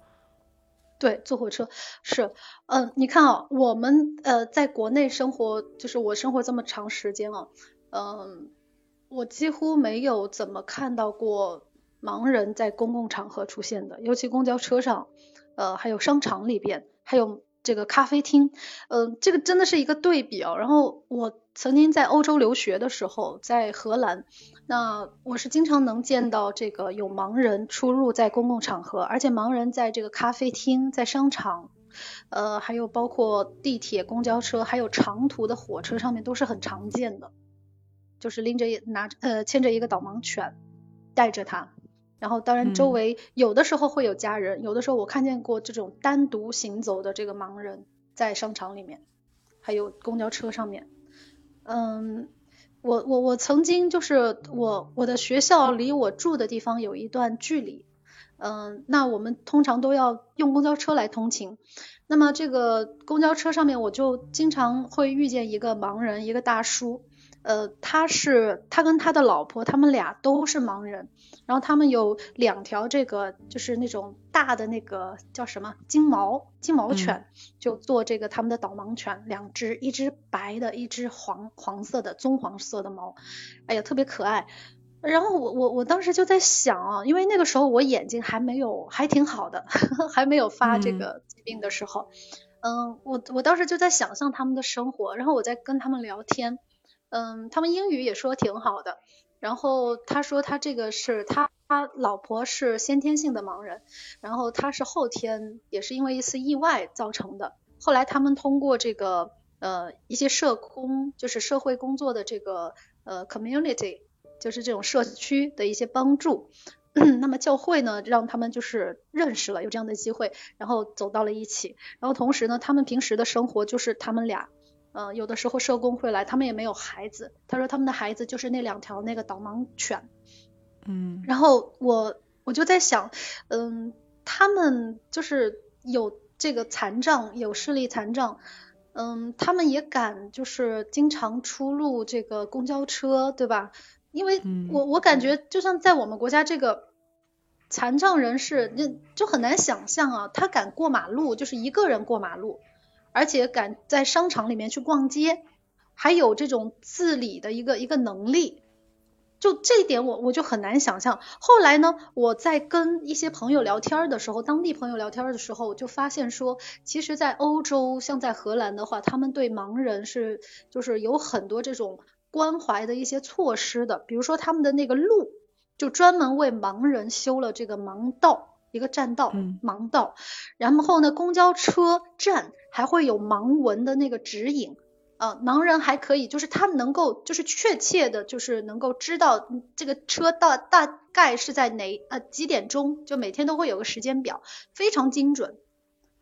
对，坐火车是，嗯，你看啊，我们呃在国内生活，就是我生活这么长时间啊，嗯，我几乎没有怎么看到过盲人在公共场合出现的，尤其公交车上，呃，还有商场里边，还有这个咖啡厅，嗯，这个真的是一个对比啊。然后我曾经在欧洲留学的时候，在荷兰。那我是经常能见到这个有盲人出入在公共场合，而且盲人在这个咖啡厅、在商场，呃，还有包括地铁、公交车，还有长途的火车上面都是很常见的，就是拎着拿着呃牵着一个导盲犬，带着它，然后当然周围有的时候会有家人，有的时候我看见过这种单独行走的这个盲人在商场里面，还有公交车上面，嗯。我我我曾经就是我我的学校离我住的地方有一段距离，嗯，那我们通常都要用公交车来通勤。那么这个公交车上面，我就经常会遇见一个盲人，一个大叔。呃，他是他跟他的老婆，他们俩都是盲人，然后他们有两条这个就是那种大的那个叫什么金毛金毛犬，就做这个他们的导盲犬，两只，一只白的，一只黄黄色的棕黄色的毛，哎呀，特别可爱。然后我我我当时就在想啊，因为那个时候我眼睛还没有还挺好的，还没有发这个疾病的时候，嗯，我我当时就在想象他们的生活，然后我在跟他们聊天。嗯，他们英语也说挺好的。然后他说他这个是他他老婆是先天性的盲人，然后他是后天也是因为一次意外造成的。后来他们通过这个呃一些社工，就是社会工作的这个呃 community，就是这种社区的一些帮助，那么教会呢让他们就是认识了有这样的机会，然后走到了一起。然后同时呢，他们平时的生活就是他们俩。嗯，有的时候社工会来，他们也没有孩子。他说他们的孩子就是那两条那个导盲犬。嗯，然后我我就在想，嗯，他们就是有这个残障，有视力残障，嗯，他们也敢就是经常出入这个公交车，对吧？因为我我感觉就像在我们国家这个残障人士，就就很难想象啊，他敢过马路，就是一个人过马路。而且敢在商场里面去逛街，还有这种自理的一个一个能力，就这一点我我就很难想象。后来呢，我在跟一些朋友聊天的时候，当地朋友聊天的时候，就发现说，其实，在欧洲，像在荷兰的话，他们对盲人是就是有很多这种关怀的一些措施的，比如说他们的那个路，就专门为盲人修了这个盲道。一个栈道，盲道，然后呢，公交车站还会有盲文的那个指引，呃，盲人还可以，就是他们能够，就是确切的，就是能够知道这个车到大概是在哪呃几点钟，就每天都会有个时间表，非常精准。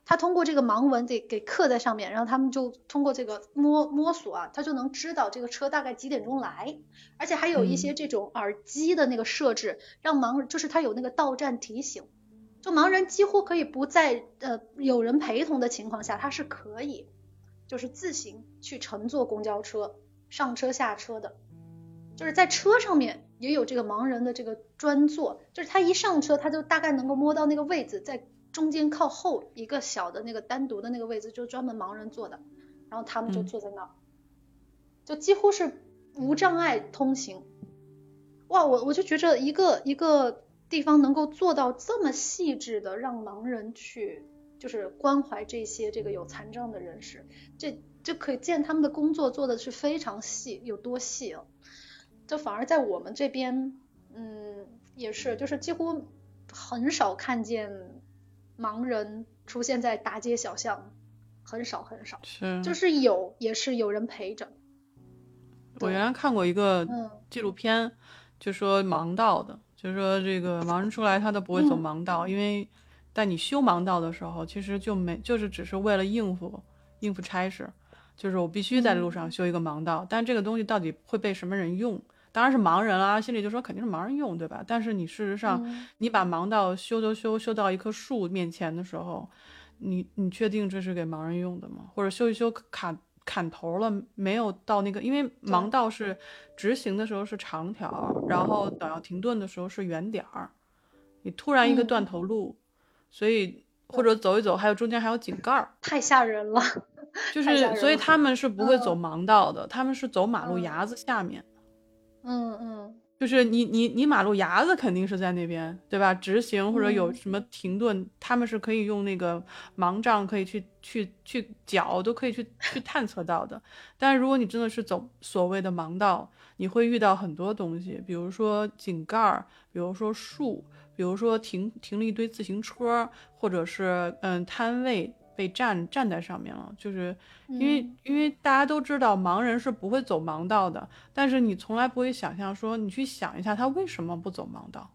他通过这个盲文给给刻在上面，然后他们就通过这个摸摸索啊，他就能知道这个车大概几点钟来，而且还有一些这种耳机的那个设置，让盲就是他有那个到站提醒。就盲人几乎可以不在呃有人陪同的情况下，他是可以就是自行去乘坐公交车上车下车的，就是在车上面也有这个盲人的这个专座，就是他一上车，他就大概能够摸到那个位置，在中间靠后一个小的那个单独的那个位置，就专门盲人坐的，然后他们就坐在那儿，就几乎是无障碍通行。哇，我我就觉着一个一个地方能够做到这么细致的让盲人去，就是关怀这些这个有残障的人士，这就可见他们的工作做的是非常细，有多细啊！这反而在我们这边，嗯，也是，就是几乎很少看见盲人出现在大街小巷，很少很少，是，就是有，也是有人陪着。我原来看过一个嗯纪录片，就说盲道的，就是说这个盲人出来他都不会走嗯盲道，因为在你修盲道的时候，其实就没就是只是为了应付应付差事，就是我必须在路上修一个盲道，但这个东西到底会被什么人用？当然是盲人啦，心里就说肯定是盲人用，对吧？但是你事实上，嗯你把盲道修修修修到一棵树面前的时候，你你确定这是给盲人用的吗？或者修一修砍砍头了，没有到那个，因为盲道是直行的时候是长条，然后等要停顿的时候是圆点儿，你突然一个嗯断头路，所以或者走一走，还有中间还有井盖儿，太吓人了。就是所以他们是不会走嗯盲道的，他们是走马路嗯牙子下面。嗯嗯就是你你你马路牙子肯定是在那边，对吧？直行或者有嗯什么停顿，他们是可以用那个盲杖可以去去去脚都可以去去探测到的。但是如果你真的是走所谓的盲道，你会遇到很多东西，比如说井盖儿，比如说树，比如说停停了一堆自行车，或者是嗯摊位被站站在上面了，就是因为、嗯因为大家都知道盲人是不会走盲道的，但是你从来不会想象说你去想一下他为什么不走盲道，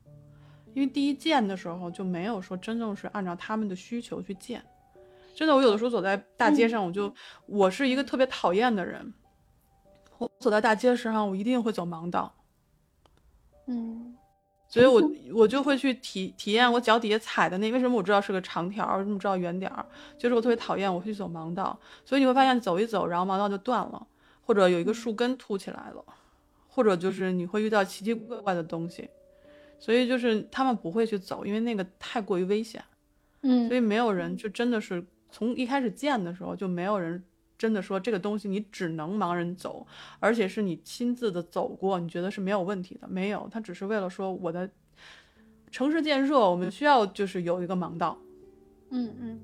因为第一建的时候就没有说真正是按照他们的需求去建。真的，我有的时候走在大街上，我就我是一个特别讨厌的人，我走在大街上，我一定会走盲道。嗯所以我我就会去体体验我脚底下踩的那，为什么我知道是个长条儿，为什么知道圆点儿？就是我特别讨厌我会去走盲道，所以你会发现走一走，然后盲道就断了，或者有一个树根凸起来了，或者就是你会遇到奇奇怪怪的东西，所以就是他们不会去走，因为那个太过于危险，嗯所以没有人就真的是从一开始建的时候就没有人真的说这个东西你只能盲人走，而且是你亲自的走过，你觉得是没有问题的，没有，他只是为了说我的城市建设，我们需要就是有一个盲道，嗯嗯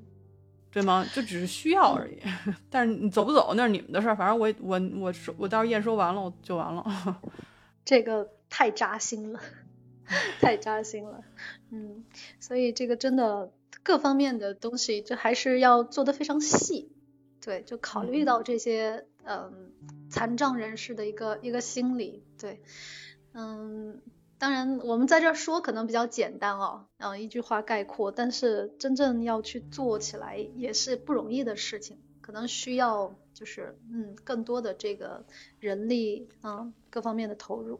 对吗？就只是需要而已，但是你走不走那是你们的事儿，反正我我我说我到时候验收完了我就完了。这个太扎心了，太扎心了。嗯，所以这个真的各方面的东西，就还是要做的非常细。对，就考虑到这些嗯残障人士的一个一个心理。对，嗯，当然我们在这儿说可能比较简单哦，嗯，一句话概括，但是真正要去做起来也是不容易的事情，可能需要就是嗯更多的这个人力嗯各方面的投入。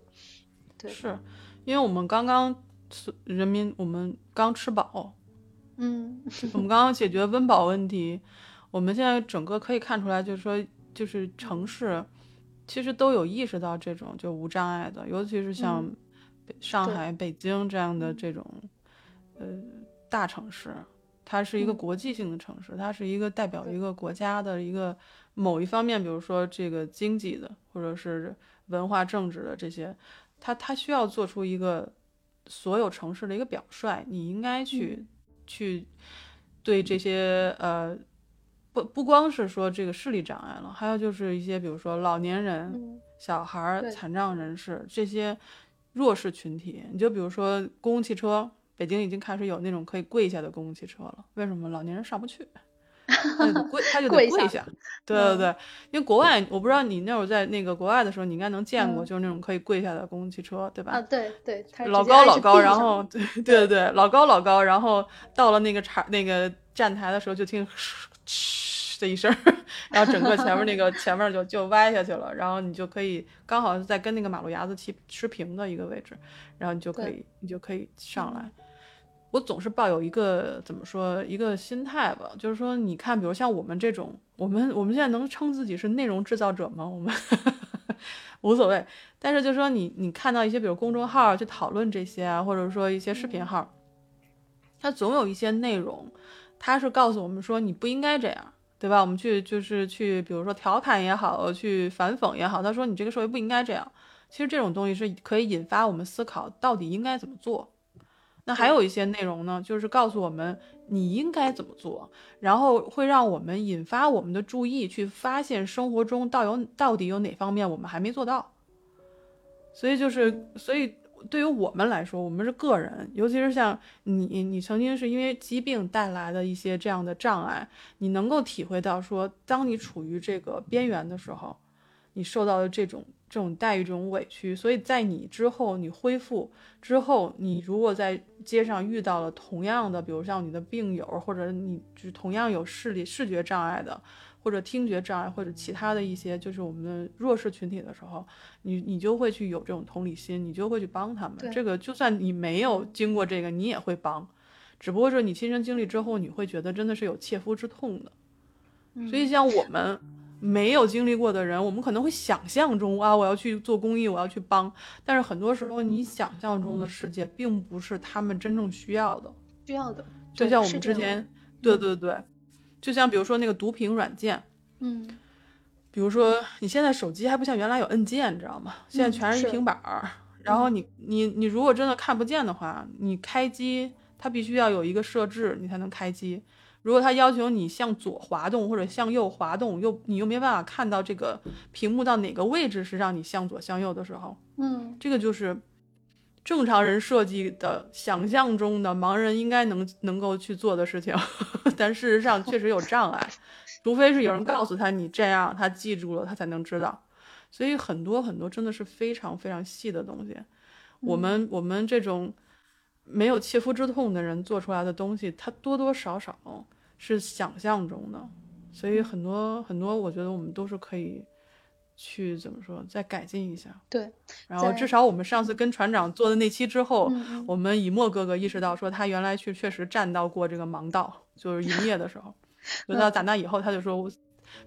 对，是因为我们刚刚是人民，我们刚吃饱，嗯 我们刚刚解决温饱问题，我们现在整个可以看出来，就是说，就是城市其实都有意识到这种就无障碍的，尤其是像上对海、北京这样的这种呃大城市，它是一个嗯。国际性的城市，它是一个代表一个国家的一个某一方面，比如说这个经济的，或者是文化政治的这些，它它需要做出一个所有城市的一个表率，你应该去、嗯。去对这些呃不不光是说这个视力障碍了，还有就是一些比如说老年人、嗯小孩儿、残障人士这些弱势群体，你就比如说公共汽车，北京已经开始有那种可以跪下的公共汽车了，为什么老年人上不去？他就得跪，他就得 跪下。对对对，因为国外，我不知道你那会儿在那个国外的时候，你应该能见过，嗯就是那种可以跪下的公共汽车，对吧？啊，对对，老高老高，然后对对对对，老高老高，然后到了那个场那个站台的时候，就听嗤的一声儿，然后整个前面那个前面就就歪下去了，然后你就可以刚好是在跟那个马路牙子齐持平的一个位置，然后你就可以你就可以上来。我总是抱有一个怎么说一个心态吧，就是说，你看，比如像我们这种，我们我们现在能称自己是内容制造者吗？我们 无所谓。但是就说你你看到一些比如公众号去讨论这些啊，或者说一些视频号，它总有一些内容，它是告诉我们说你不应该这样，对吧？我们去就是去，比如说调侃也好，去反讽也好，他说你这个社会不应该这样。其实这种东西是可以引发我们思考到底应该怎么做。那还有一些内容呢，就是告诉我们你应该怎么做，然后会让我们引发我们的注意，去发现生活中到有到底有哪方面我们还没做到。所以就是，所以对于我们来说，我们是个人，尤其是像你，你曾经是因为疾病带来的一些这样的障碍，你能够体会到说，当你处于这个边缘的时候，你受到的这种。这种待遇，这种委屈，所以在你之后，你恢复之后，你如果在街上遇到了同样的，比如像你的病友，或者你就同样有视力、视觉障碍的，或者听觉障碍，或者其他的一些，就是我们的弱势群体的时候，你你就会去有这种同理心，你就会去帮他们。这个就算你没有经过这个，你也会帮，只不过是你亲身经历之后，你会觉得真的是有切肤之痛的。所以像我们。没有经历过的人，我们可能会想象中啊，我要去做公益，我要去帮。但是很多时候，你想象中的世界并不是他们真正需要的。需要的，就像我们之前，对对对，就像比如说那个毒品软件，嗯，比如说你现在手机还不像原来有按键，你知道吗？现在全是一平板儿。然后你你你如果真的看不见的话，你开机它必须要有一个设置，你才能开机。如果它要求你向左滑动或者向右滑动，又你又没办法看到这个屏幕到哪个位置是让你向左向右的时候，嗯，这个就是正常人设计的想象中的盲人应该能能够去做的事情，但事实上确实有障碍，除非是有人告诉他你这样，他记住了他才能知道，所以很多很多真的是非常非常细的东西，我们我们这种。没有切肤之痛的人做出来的东西，它多多少少是想象中的，所以很多很多，我觉得我们都是可以去怎么说，再改进一下。对，然后至少我们上次跟船长做的那期之后，我们以沫哥哥意识到说他原来去确实站到过这个盲道，就是营业的时候，就到打那以后，他就说我，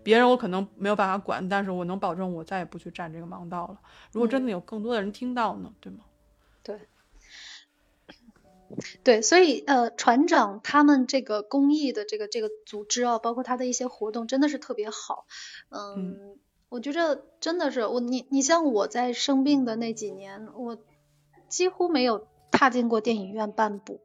别人我可能没有办法管，但是我能保证我再也不去站这个盲道了。如果真的有更多的人听到呢，对吗？对。对，所以呃，船长他们这个公益的这个这个组织啊，包括他的一些活动，真的是特别好。嗯，我觉着真的是我你你像我在生病的那几年，我几乎没有踏进过电影院半步。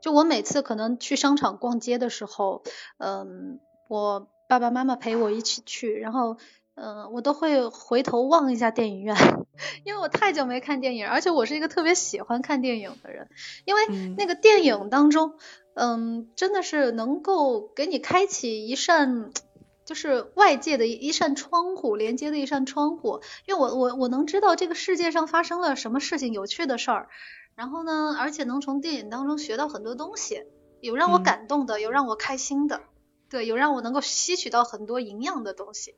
就我每次可能去商场逛街的时候，嗯，我爸爸妈妈陪我一起去，然后。嗯，我都会回头望一下电影院，因为我太久没看电影，而且我是一个特别喜欢看电影的人，因为那个电影当中，嗯，真的是能够给你开启一扇，就是外界的一扇窗户，连接的一扇窗户，因为我我我能知道这个世界上发生了什么事情，有趣的事儿，然后呢，而且能从电影当中学到很多东西，有让我感动的，有让我开心的，对，有让我能够吸取到很多营养的东西。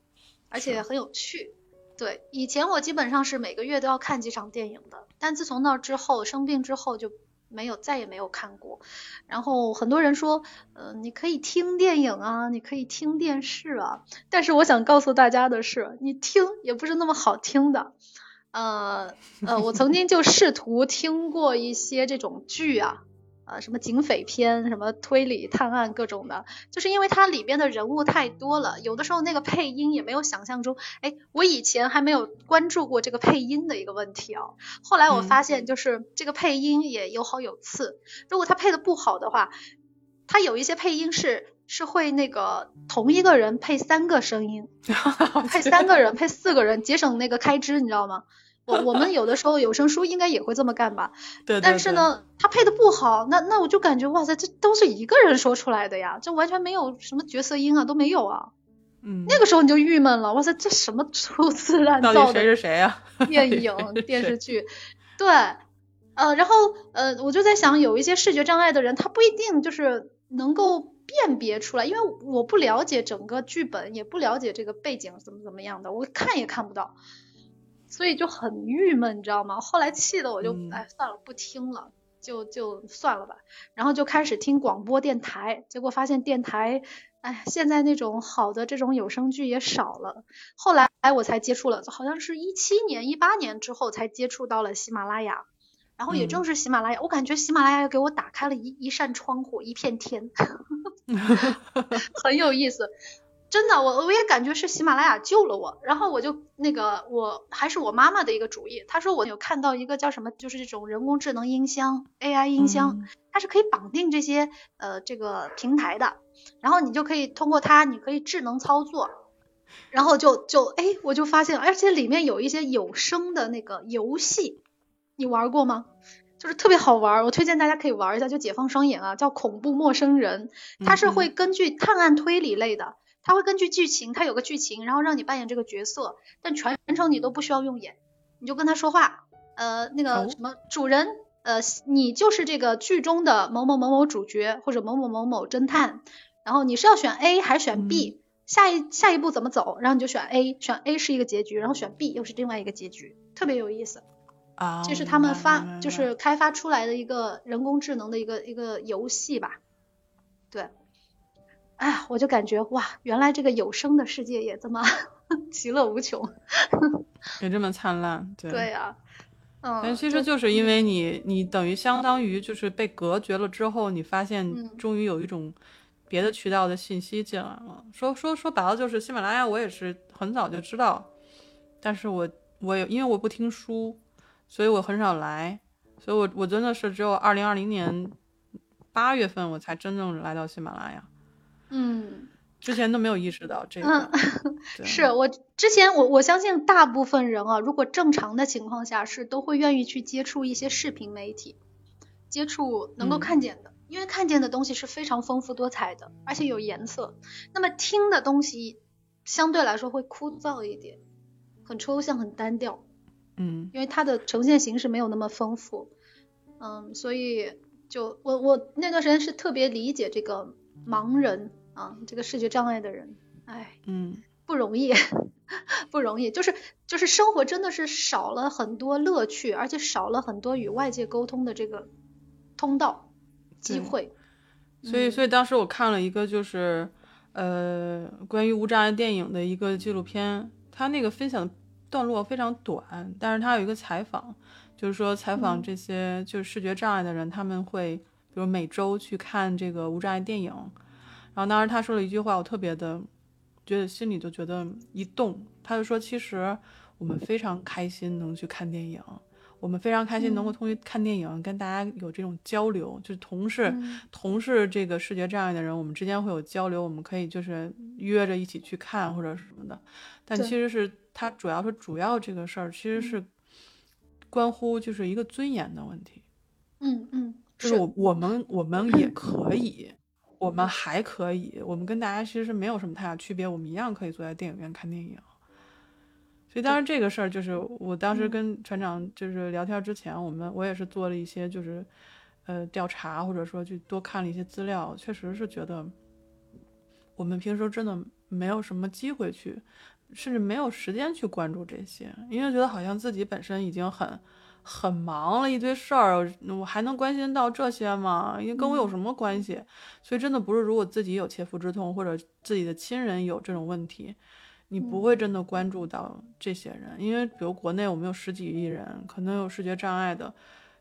而且很有趣，对，以前我基本上是每个月都要看几场电影的，但自从那之后生病之后就没有再也没有看过。然后很多人说，呃，你可以听电影啊，你可以听电视啊，但是我想告诉大家的是，你听也不是那么好听的。呃呃，我曾经就试图听过一些这种剧啊。呃，什么警匪片，什么推理探案各种的，就是因为它里边的人物太多了，有的时候那个配音也没有想象中。哎，我以前还没有关注过这个配音的一个问题啊。后来我发现，就是这个配音也有好有次。如果他配的不好的话，他有一些配音是是会那个同一个人配三个声音，配三个人，配四个人，节省那个开支，你知道吗？我我们有的时候有声书应该也会这么干吧，对。但是呢，他配的不好，那那我就感觉哇塞，这都是一个人说出来的呀，这完全没有什么角色音啊，都没有啊。嗯。那个时候你就郁闷了，哇塞，这什么粗制滥造的？谁是谁 呀？电影电视剧，对，呃，然后呃，我就在想，有一些视觉障碍的人，他不一定就是能够辨别出来，因为我不了解整个剧本，也不了解这个背景怎么怎么样的，我看也看不到。所以就很郁闷，你知道吗？后来气的我就哎算了，不听了，就就算了吧。然后就开始听广播电台，结果发现电台哎，现在那种好的这种有声剧也少了。后来我才接触了，好像是一七年、一八年之后才接触到了喜马拉雅。然后也正是喜马拉雅，我感觉喜马拉雅又给我打开了一一扇窗户，一片天，很有意思。真的，我我也感觉是喜马拉雅救了我。然后我就那个，我还是我妈妈的一个主意。她说我有看到一个叫什么，就是这种人工智能音箱，AI 音箱，它是可以绑定这些呃这个平台的。然后你就可以通过它，你可以智能操作。然后就就哎，我就发现，而且里面有一些有声的那个游戏。你玩过吗？就是特别好玩，我推荐大家可以玩一下，就解放双眼啊，叫恐怖陌生人。它是会根据探案推理类的，它会根据剧情，它有个剧情，然后让你扮演这个角色，但全程你都不需要用眼，你就跟他说话。呃，那个什么主人，呃，你就是这个剧中的某某某某主角或者某某某某侦探，然后你是要选 A 还是选 B？下一下一步怎么走？然后你就选 A，选 A 是一个结局，然后选 B 又是另外一个结局，特别有意思。啊，这是他们发，就是开发出来的一个人工智能的一个一个游戏吧。对，哎，我就感觉哇，原来这个有声的世界也这么 其乐无穷，也这么灿烂。对对呀，嗯。但其实就是因为你，你等于相当于就是被隔绝了之后，你发现终于有一种别的渠道的信息进来了。说说说白了，就是喜马拉雅，我也是很早就知道，但是我我也因为我不听书。所以我很少来，所以我我真的是只有二零二零年八月份我才真正来到喜马拉雅，嗯，之前都没有意识到这个。嗯 是我之前我我相信大部分人啊，如果正常的情况下是都会愿意去接触一些视频媒体，接触能够看见的，因为看见的东西是非常丰富多彩的，而且有颜色。那么听的东西相对来说会枯燥一点，很抽象，很单调。嗯，因为它的呈现形式没有那么丰富，嗯，所以就我我那段时间是特别理解这个盲人啊，这个视觉障碍的人，哎，嗯，不容易，不容易，就是就是生活真的是少了很多乐趣，而且少了很多与外界沟通的这个通道机会。所以所以当时我看了一个就是呃关于无障碍电影的一个纪录片，他那个分享。段落非常短，但是他有一个采访，就是说采访这些就是视觉障碍的人，他们会比如每周去看这个无障碍电影，然后当时他说了一句话，我特别的觉得心里就觉得一动，他就说其实我们非常开心能去看电影，我们非常开心能够通过看电影跟大家有这种交流，就是同事同事这个视觉障碍的人，我们之间会有交流，我们可以就是约着一起去看或者什么的，但其实是。他主要是主要这个事儿，其实是关乎就是一个尊严的问题。嗯嗯，就是。我我们我们也可以，我们还可以，我们跟大家其实是没有什么太大区别，我们一样可以坐在电影院看电影。所以当然这个事儿，就是我当时跟船长就是聊天之前，我们我也是做了一些就是呃调查，或者说去多看了一些资料，确实是觉得我们平时真的没有什么机会去。甚至没有时间去关注这些，因为觉得好像自己本身已经很很忙了一堆事儿，我还能关心到这些吗？因为跟我有什么关系？所以真的不是，如果自己有切肤之痛，或者自己的亲人有这种问题，你不会真的关注到这些人。因为比如国内我们有十几亿人，可能有视觉障碍的，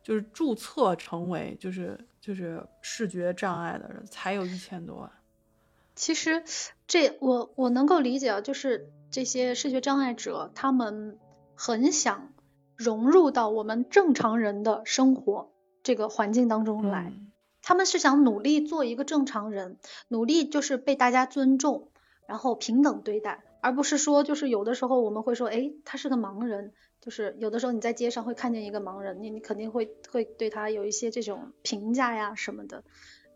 就是注册成为就是就是视觉障碍的人才有一千多万。其实这我我能够理解啊，就是。这些视觉障碍者，他们很想融入到我们正常人的生活这个环境当中来。他们是想努力做一个正常人，努力就是被大家尊重，然后平等对待，而不是说就是有的时候我们会说，哎，他是个盲人，就是有的时候你在街上会看见一个盲人，你你肯定会会对他有一些这种评价呀什么的，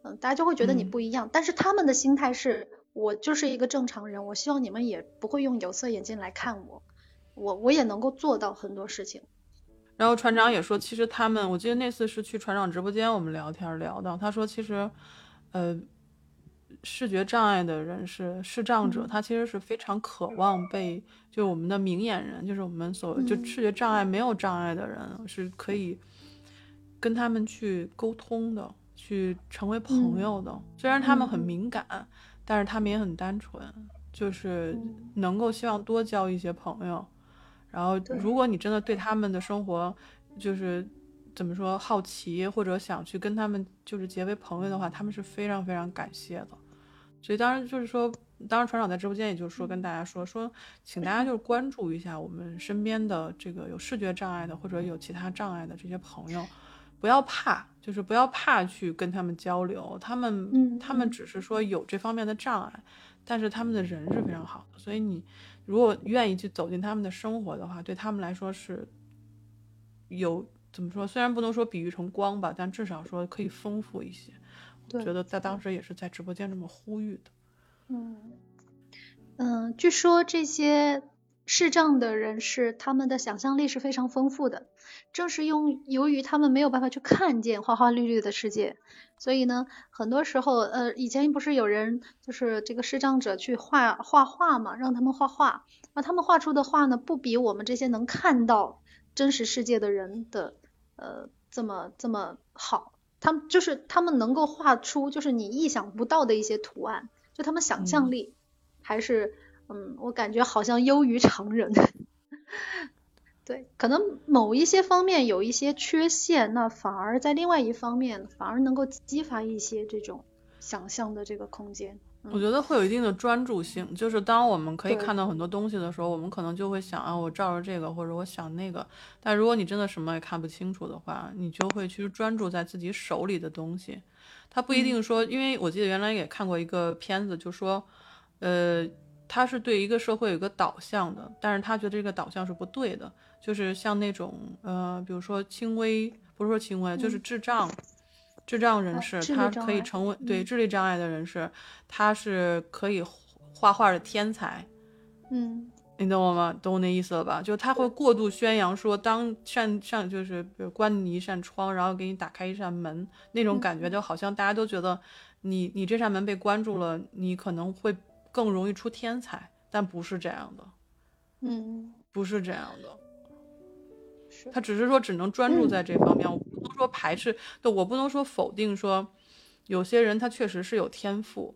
嗯，大家就会觉得你不一样。但是他们的心态是。我就是一个正常人，我希望你们也不会用有色眼镜来看我，我我也能够做到很多事情。然后船长也说，其实他们，我记得那次是去船长直播间，我们聊天聊到，他说其实，呃，视觉障碍的人是视障者，他其实是非常渴望被，就我们的明眼人，就是我们所就视觉障碍没有障碍的人，是可以跟他们去沟通的，去成为朋友的。虽然他们很敏感。但是他们也很单纯，就是能够希望多交一些朋友。然后，如果你真的对他们的生活就是怎么说好奇，或者想去跟他们就是结为朋友的话，他们是非常非常感谢的。所以，当然就是说，当时船长在直播间也就是说跟大家说说，请大家就是关注一下我们身边的这个有视觉障碍的或者有其他障碍的这些朋友，不要怕，就是不要怕去跟他们交流。他们，他们只是说有这方面的障碍，但是他们的人是非常好的。所以你如果愿意去走进他们的生活的话，对他们来说是有怎么说？虽然不能说比喻成光吧，但至少说可以丰富一些。我觉得在当时也是在直播间这么呼吁的。嗯嗯，据说这些视障的人士，他们的想象力是非常丰富的。正是用由于他们没有办法去看见花花绿绿的世界，所以呢，很多时候，呃，以前不是有人就是这个视障者去画画画嘛，让他们画画，那他们画出的画呢，不比我们这些能看到真实世界的人的呃这么这么好。他们就是他们能够画出就是你意想不到的一些图案，就他们想象力还是嗯，我感觉好像优于常人。对，可能某一些方面有一些缺陷，那反而在另外一方面反而能够激发一些这种想象的这个空间。我觉得会有一定的专注性，就是当我们可以看到很多东西的时候，我们可能就会想啊，我照着这个，或者我想那个。但如果你真的什么也看不清楚的话，你就会去专注在自己手里的东西。他不一定说，因为我记得原来也看过一个片子，就说，呃，他是对一个社会有个导向的，但是他觉得这个导向是不对的，就是像那种呃，比如说轻微，不是说轻微，就是智障。智障人士，他可以成为对智力障碍的人士，他是可以画画的天才。嗯，你懂我吗？懂我那意思了吧？就他会过度宣扬说，当扇扇就是比如关你一扇窗，然后给你打开一扇门，那种感觉就好像大家都觉得你你这扇门被关住了，你可能会更容易出天才，但不是这样的。嗯，不是这样的。他只是说只能专注在这方面，我不能说排斥，对我不能说否定，说有些人他确实是有天赋，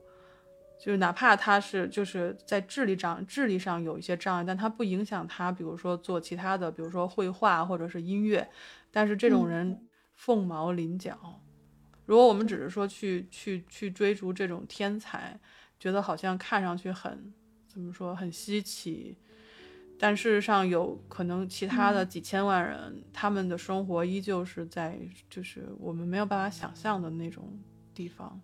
就是哪怕他是就是在智力障智力上有一些障碍，但他不影响他，比如说做其他的，比如说绘画或者是音乐，但是这种人凤毛麟角。如果我们只是说去去去追逐这种天才，觉得好像看上去很怎么说很稀奇。但事实上，有可能其他的几千万人，他们的生活依旧是在就是我们没有办法想象的那种地方，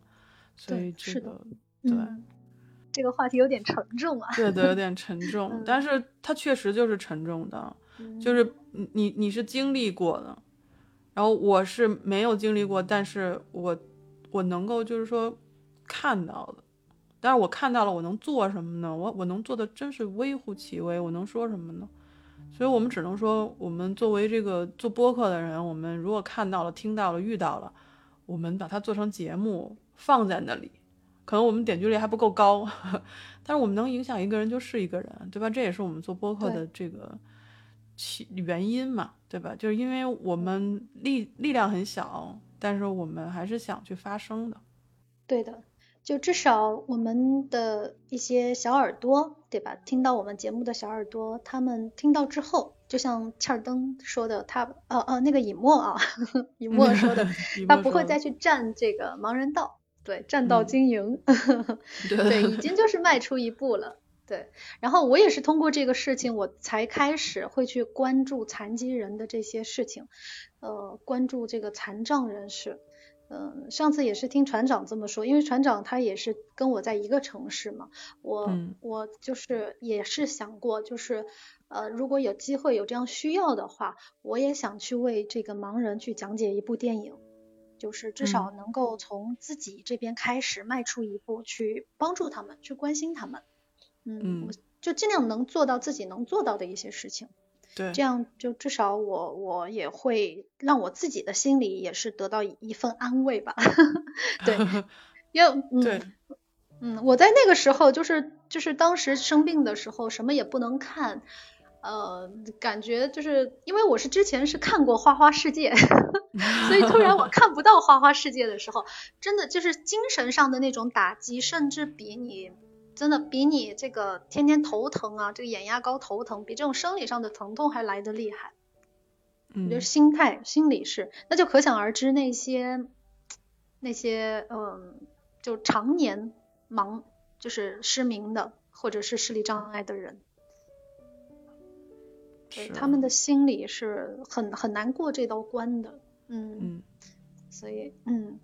所以这个对这个话题有点沉重啊。对的，有点沉重，但是它确实就是沉重的，就是你你是经历过的，然后我是没有经历过，但是我我能够就是说看到的。但是我看到了，我能做什么呢？我我能做的真是微乎其微，我能说什么呢？所以，我们只能说，我们作为这个做播客的人，我们如果看到了、听到了、遇到了，我们把它做成节目放在那里，可能我们点击率还不够高，但是我们能影响一个人就是一个人，对吧？这也是我们做播客的这个其原因嘛，对吧？就是因为我们力力量很小，但是我们还是想去发声的。对的。就至少我们的一些小耳朵，对吧？听到我们节目的小耳朵，他们听到之后，就像切尔登说的，他哦哦那个尹墨啊，尹墨说的，他不会再去占这个盲人道，对，占道经营，对，已经就是迈出一步了，对。然后我也是通过这个事情，我才开始会去关注残疾人的这些事情，呃，关注这个残障人士。嗯，上次也是听船长这么说，因为船长他也是跟我在一个城市嘛，我我就是也是想过，就是呃如果有机会有这样需要的话，我也想去为这个盲人去讲解一部电影，就是至少能够从自己这边开始迈出一步，去帮助他们，去关心他们，嗯，就尽量能做到自己能做到的一些事情。对，这样就至少我我也会让我自己的心里也是得到一份安慰吧。对，因为嗯嗯，我在那个时候就是就是当时生病的时候什么也不能看，呃，感觉就是因为我是之前是看过《花花世界》，所以突然我看不到《花花世界》的时候，真的就是精神上的那种打击，甚至比你真的比你这个天天头疼啊，这个眼压高头疼，比这种生理上的疼痛还来得厉害。嗯，就是心态、心理是，那就可想而知那些那些嗯，就常年盲就是失明的或者是视力障碍的人。对他们的心理是很很难过这道关的，嗯嗯，所以嗯，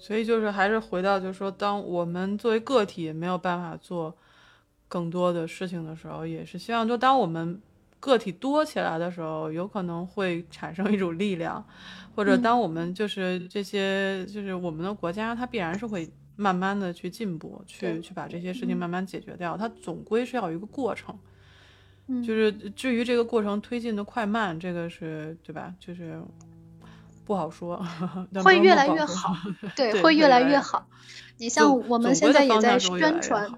所以就是还是回到就是说，当我们作为个体没有办法做更多的事情的时候，也是希望就当我们个体多起来的时候，有可能会产生一种力量，或者当我们就是这些就是我们的国家，它必然是会慢慢的去进步，去去把这些事情慢慢解决掉，它总归是要有一个过程。就是至于这个过程推进的快慢，这个是对吧？就是不好说，会越来越好，对，会越来越好。你像我们现在也在宣传，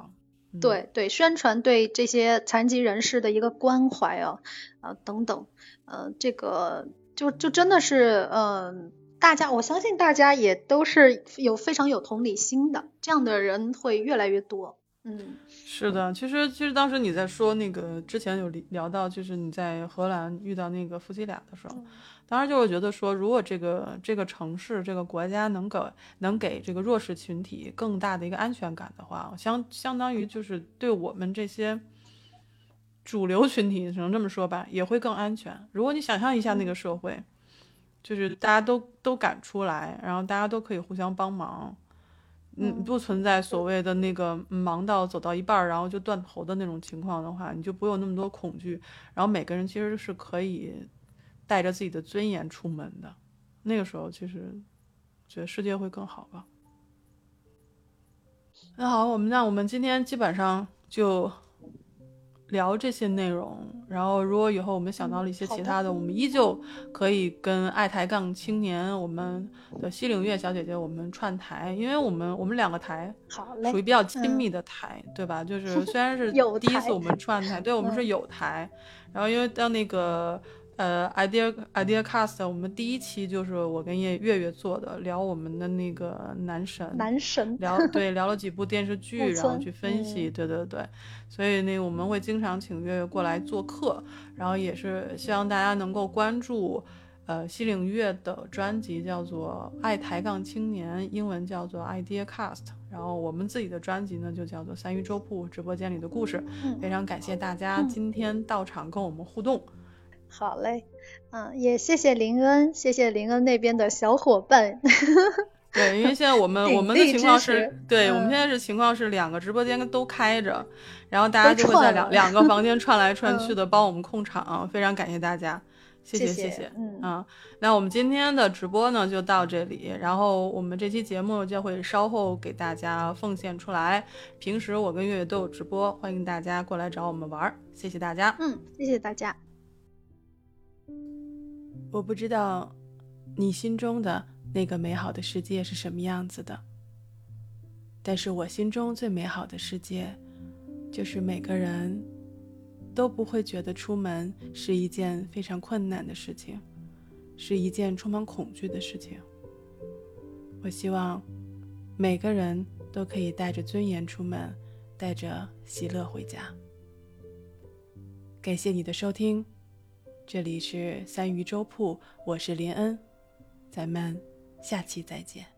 对对，宣传对这些残疾人士的一个关怀啊啊等等，呃，这个就就真的是，嗯，大家我相信大家也都是有非常有同理心的，这样的人会越来越多。嗯，是的，其实其实当时你在说那个之前有聊到，就是你在荷兰遇到那个夫妻俩的时候，当时就会觉得说，如果这个这个城市这个国家能给能给这个弱势群体更大的一个安全感的话，相相当于就是对我们这些主流群体，只能这么说吧，也会更安全。如果你想象一下那个社会，就是大家都都敢出来，然后大家都可以互相帮忙。嗯，不存在所谓的那个忙到走到一半儿然后就断头的那种情况的话，你就不会有那么多恐惧。然后每个人其实是可以带着自己的尊严出门的。那个时候，其实觉得世界会更好吧。那好，我们那我们今天基本上就。聊这些内容，然后如果以后我们想到了一些其他的，我们依旧可以跟爱抬杠青年我们的西岭月小姐姐我们串台，因为我们我们两个台属于比较亲密的台，对吧？就 是虽然是第一次我们串台，对我们是有台，然后因为到那个。呃，idea idea cast，我们第一期就是我跟叶月月做的，聊我们的那个男神，男神聊对聊了几部电视 剧，然后去分析，对对对，所以那个我们会经常请月月过来做客，然后也是希望大家能够关注，呃，西岭月的专辑叫做《爱抬杠青年》，英文叫做 idea cast，然后我们自己的专辑呢就叫做三鱼粥铺直播间里的故事，非常感谢大家今天到场跟我们互动。好嘞，嗯，也谢谢林恩，谢谢林恩那边的小伙伴。对，因为现在我们我们的情况是，对我们现在是情况是两个直播间都开着，然后大家就会在两两个房间 串来串去的帮我们控场，非常感谢大家，谢谢谢谢，嗯啊，那我们今天的直播呢就到这里，然后我们这期节目就会稍后给大家奉献出来。平时我跟月月都有直播，欢迎大家过来找我们玩，谢谢大家，嗯，谢谢大家。我不知道你心中的那个美好的世界是什么样子的，但是我心中最美好的世界，就是每个人都不会觉得出门是一件非常困难的事情，是一件充满恐惧的事情。我希望每个人都可以带着尊严出门，带着喜乐回家。感谢你的收听。这里是三鱼粥铺，我是林恩，咱们下期再见。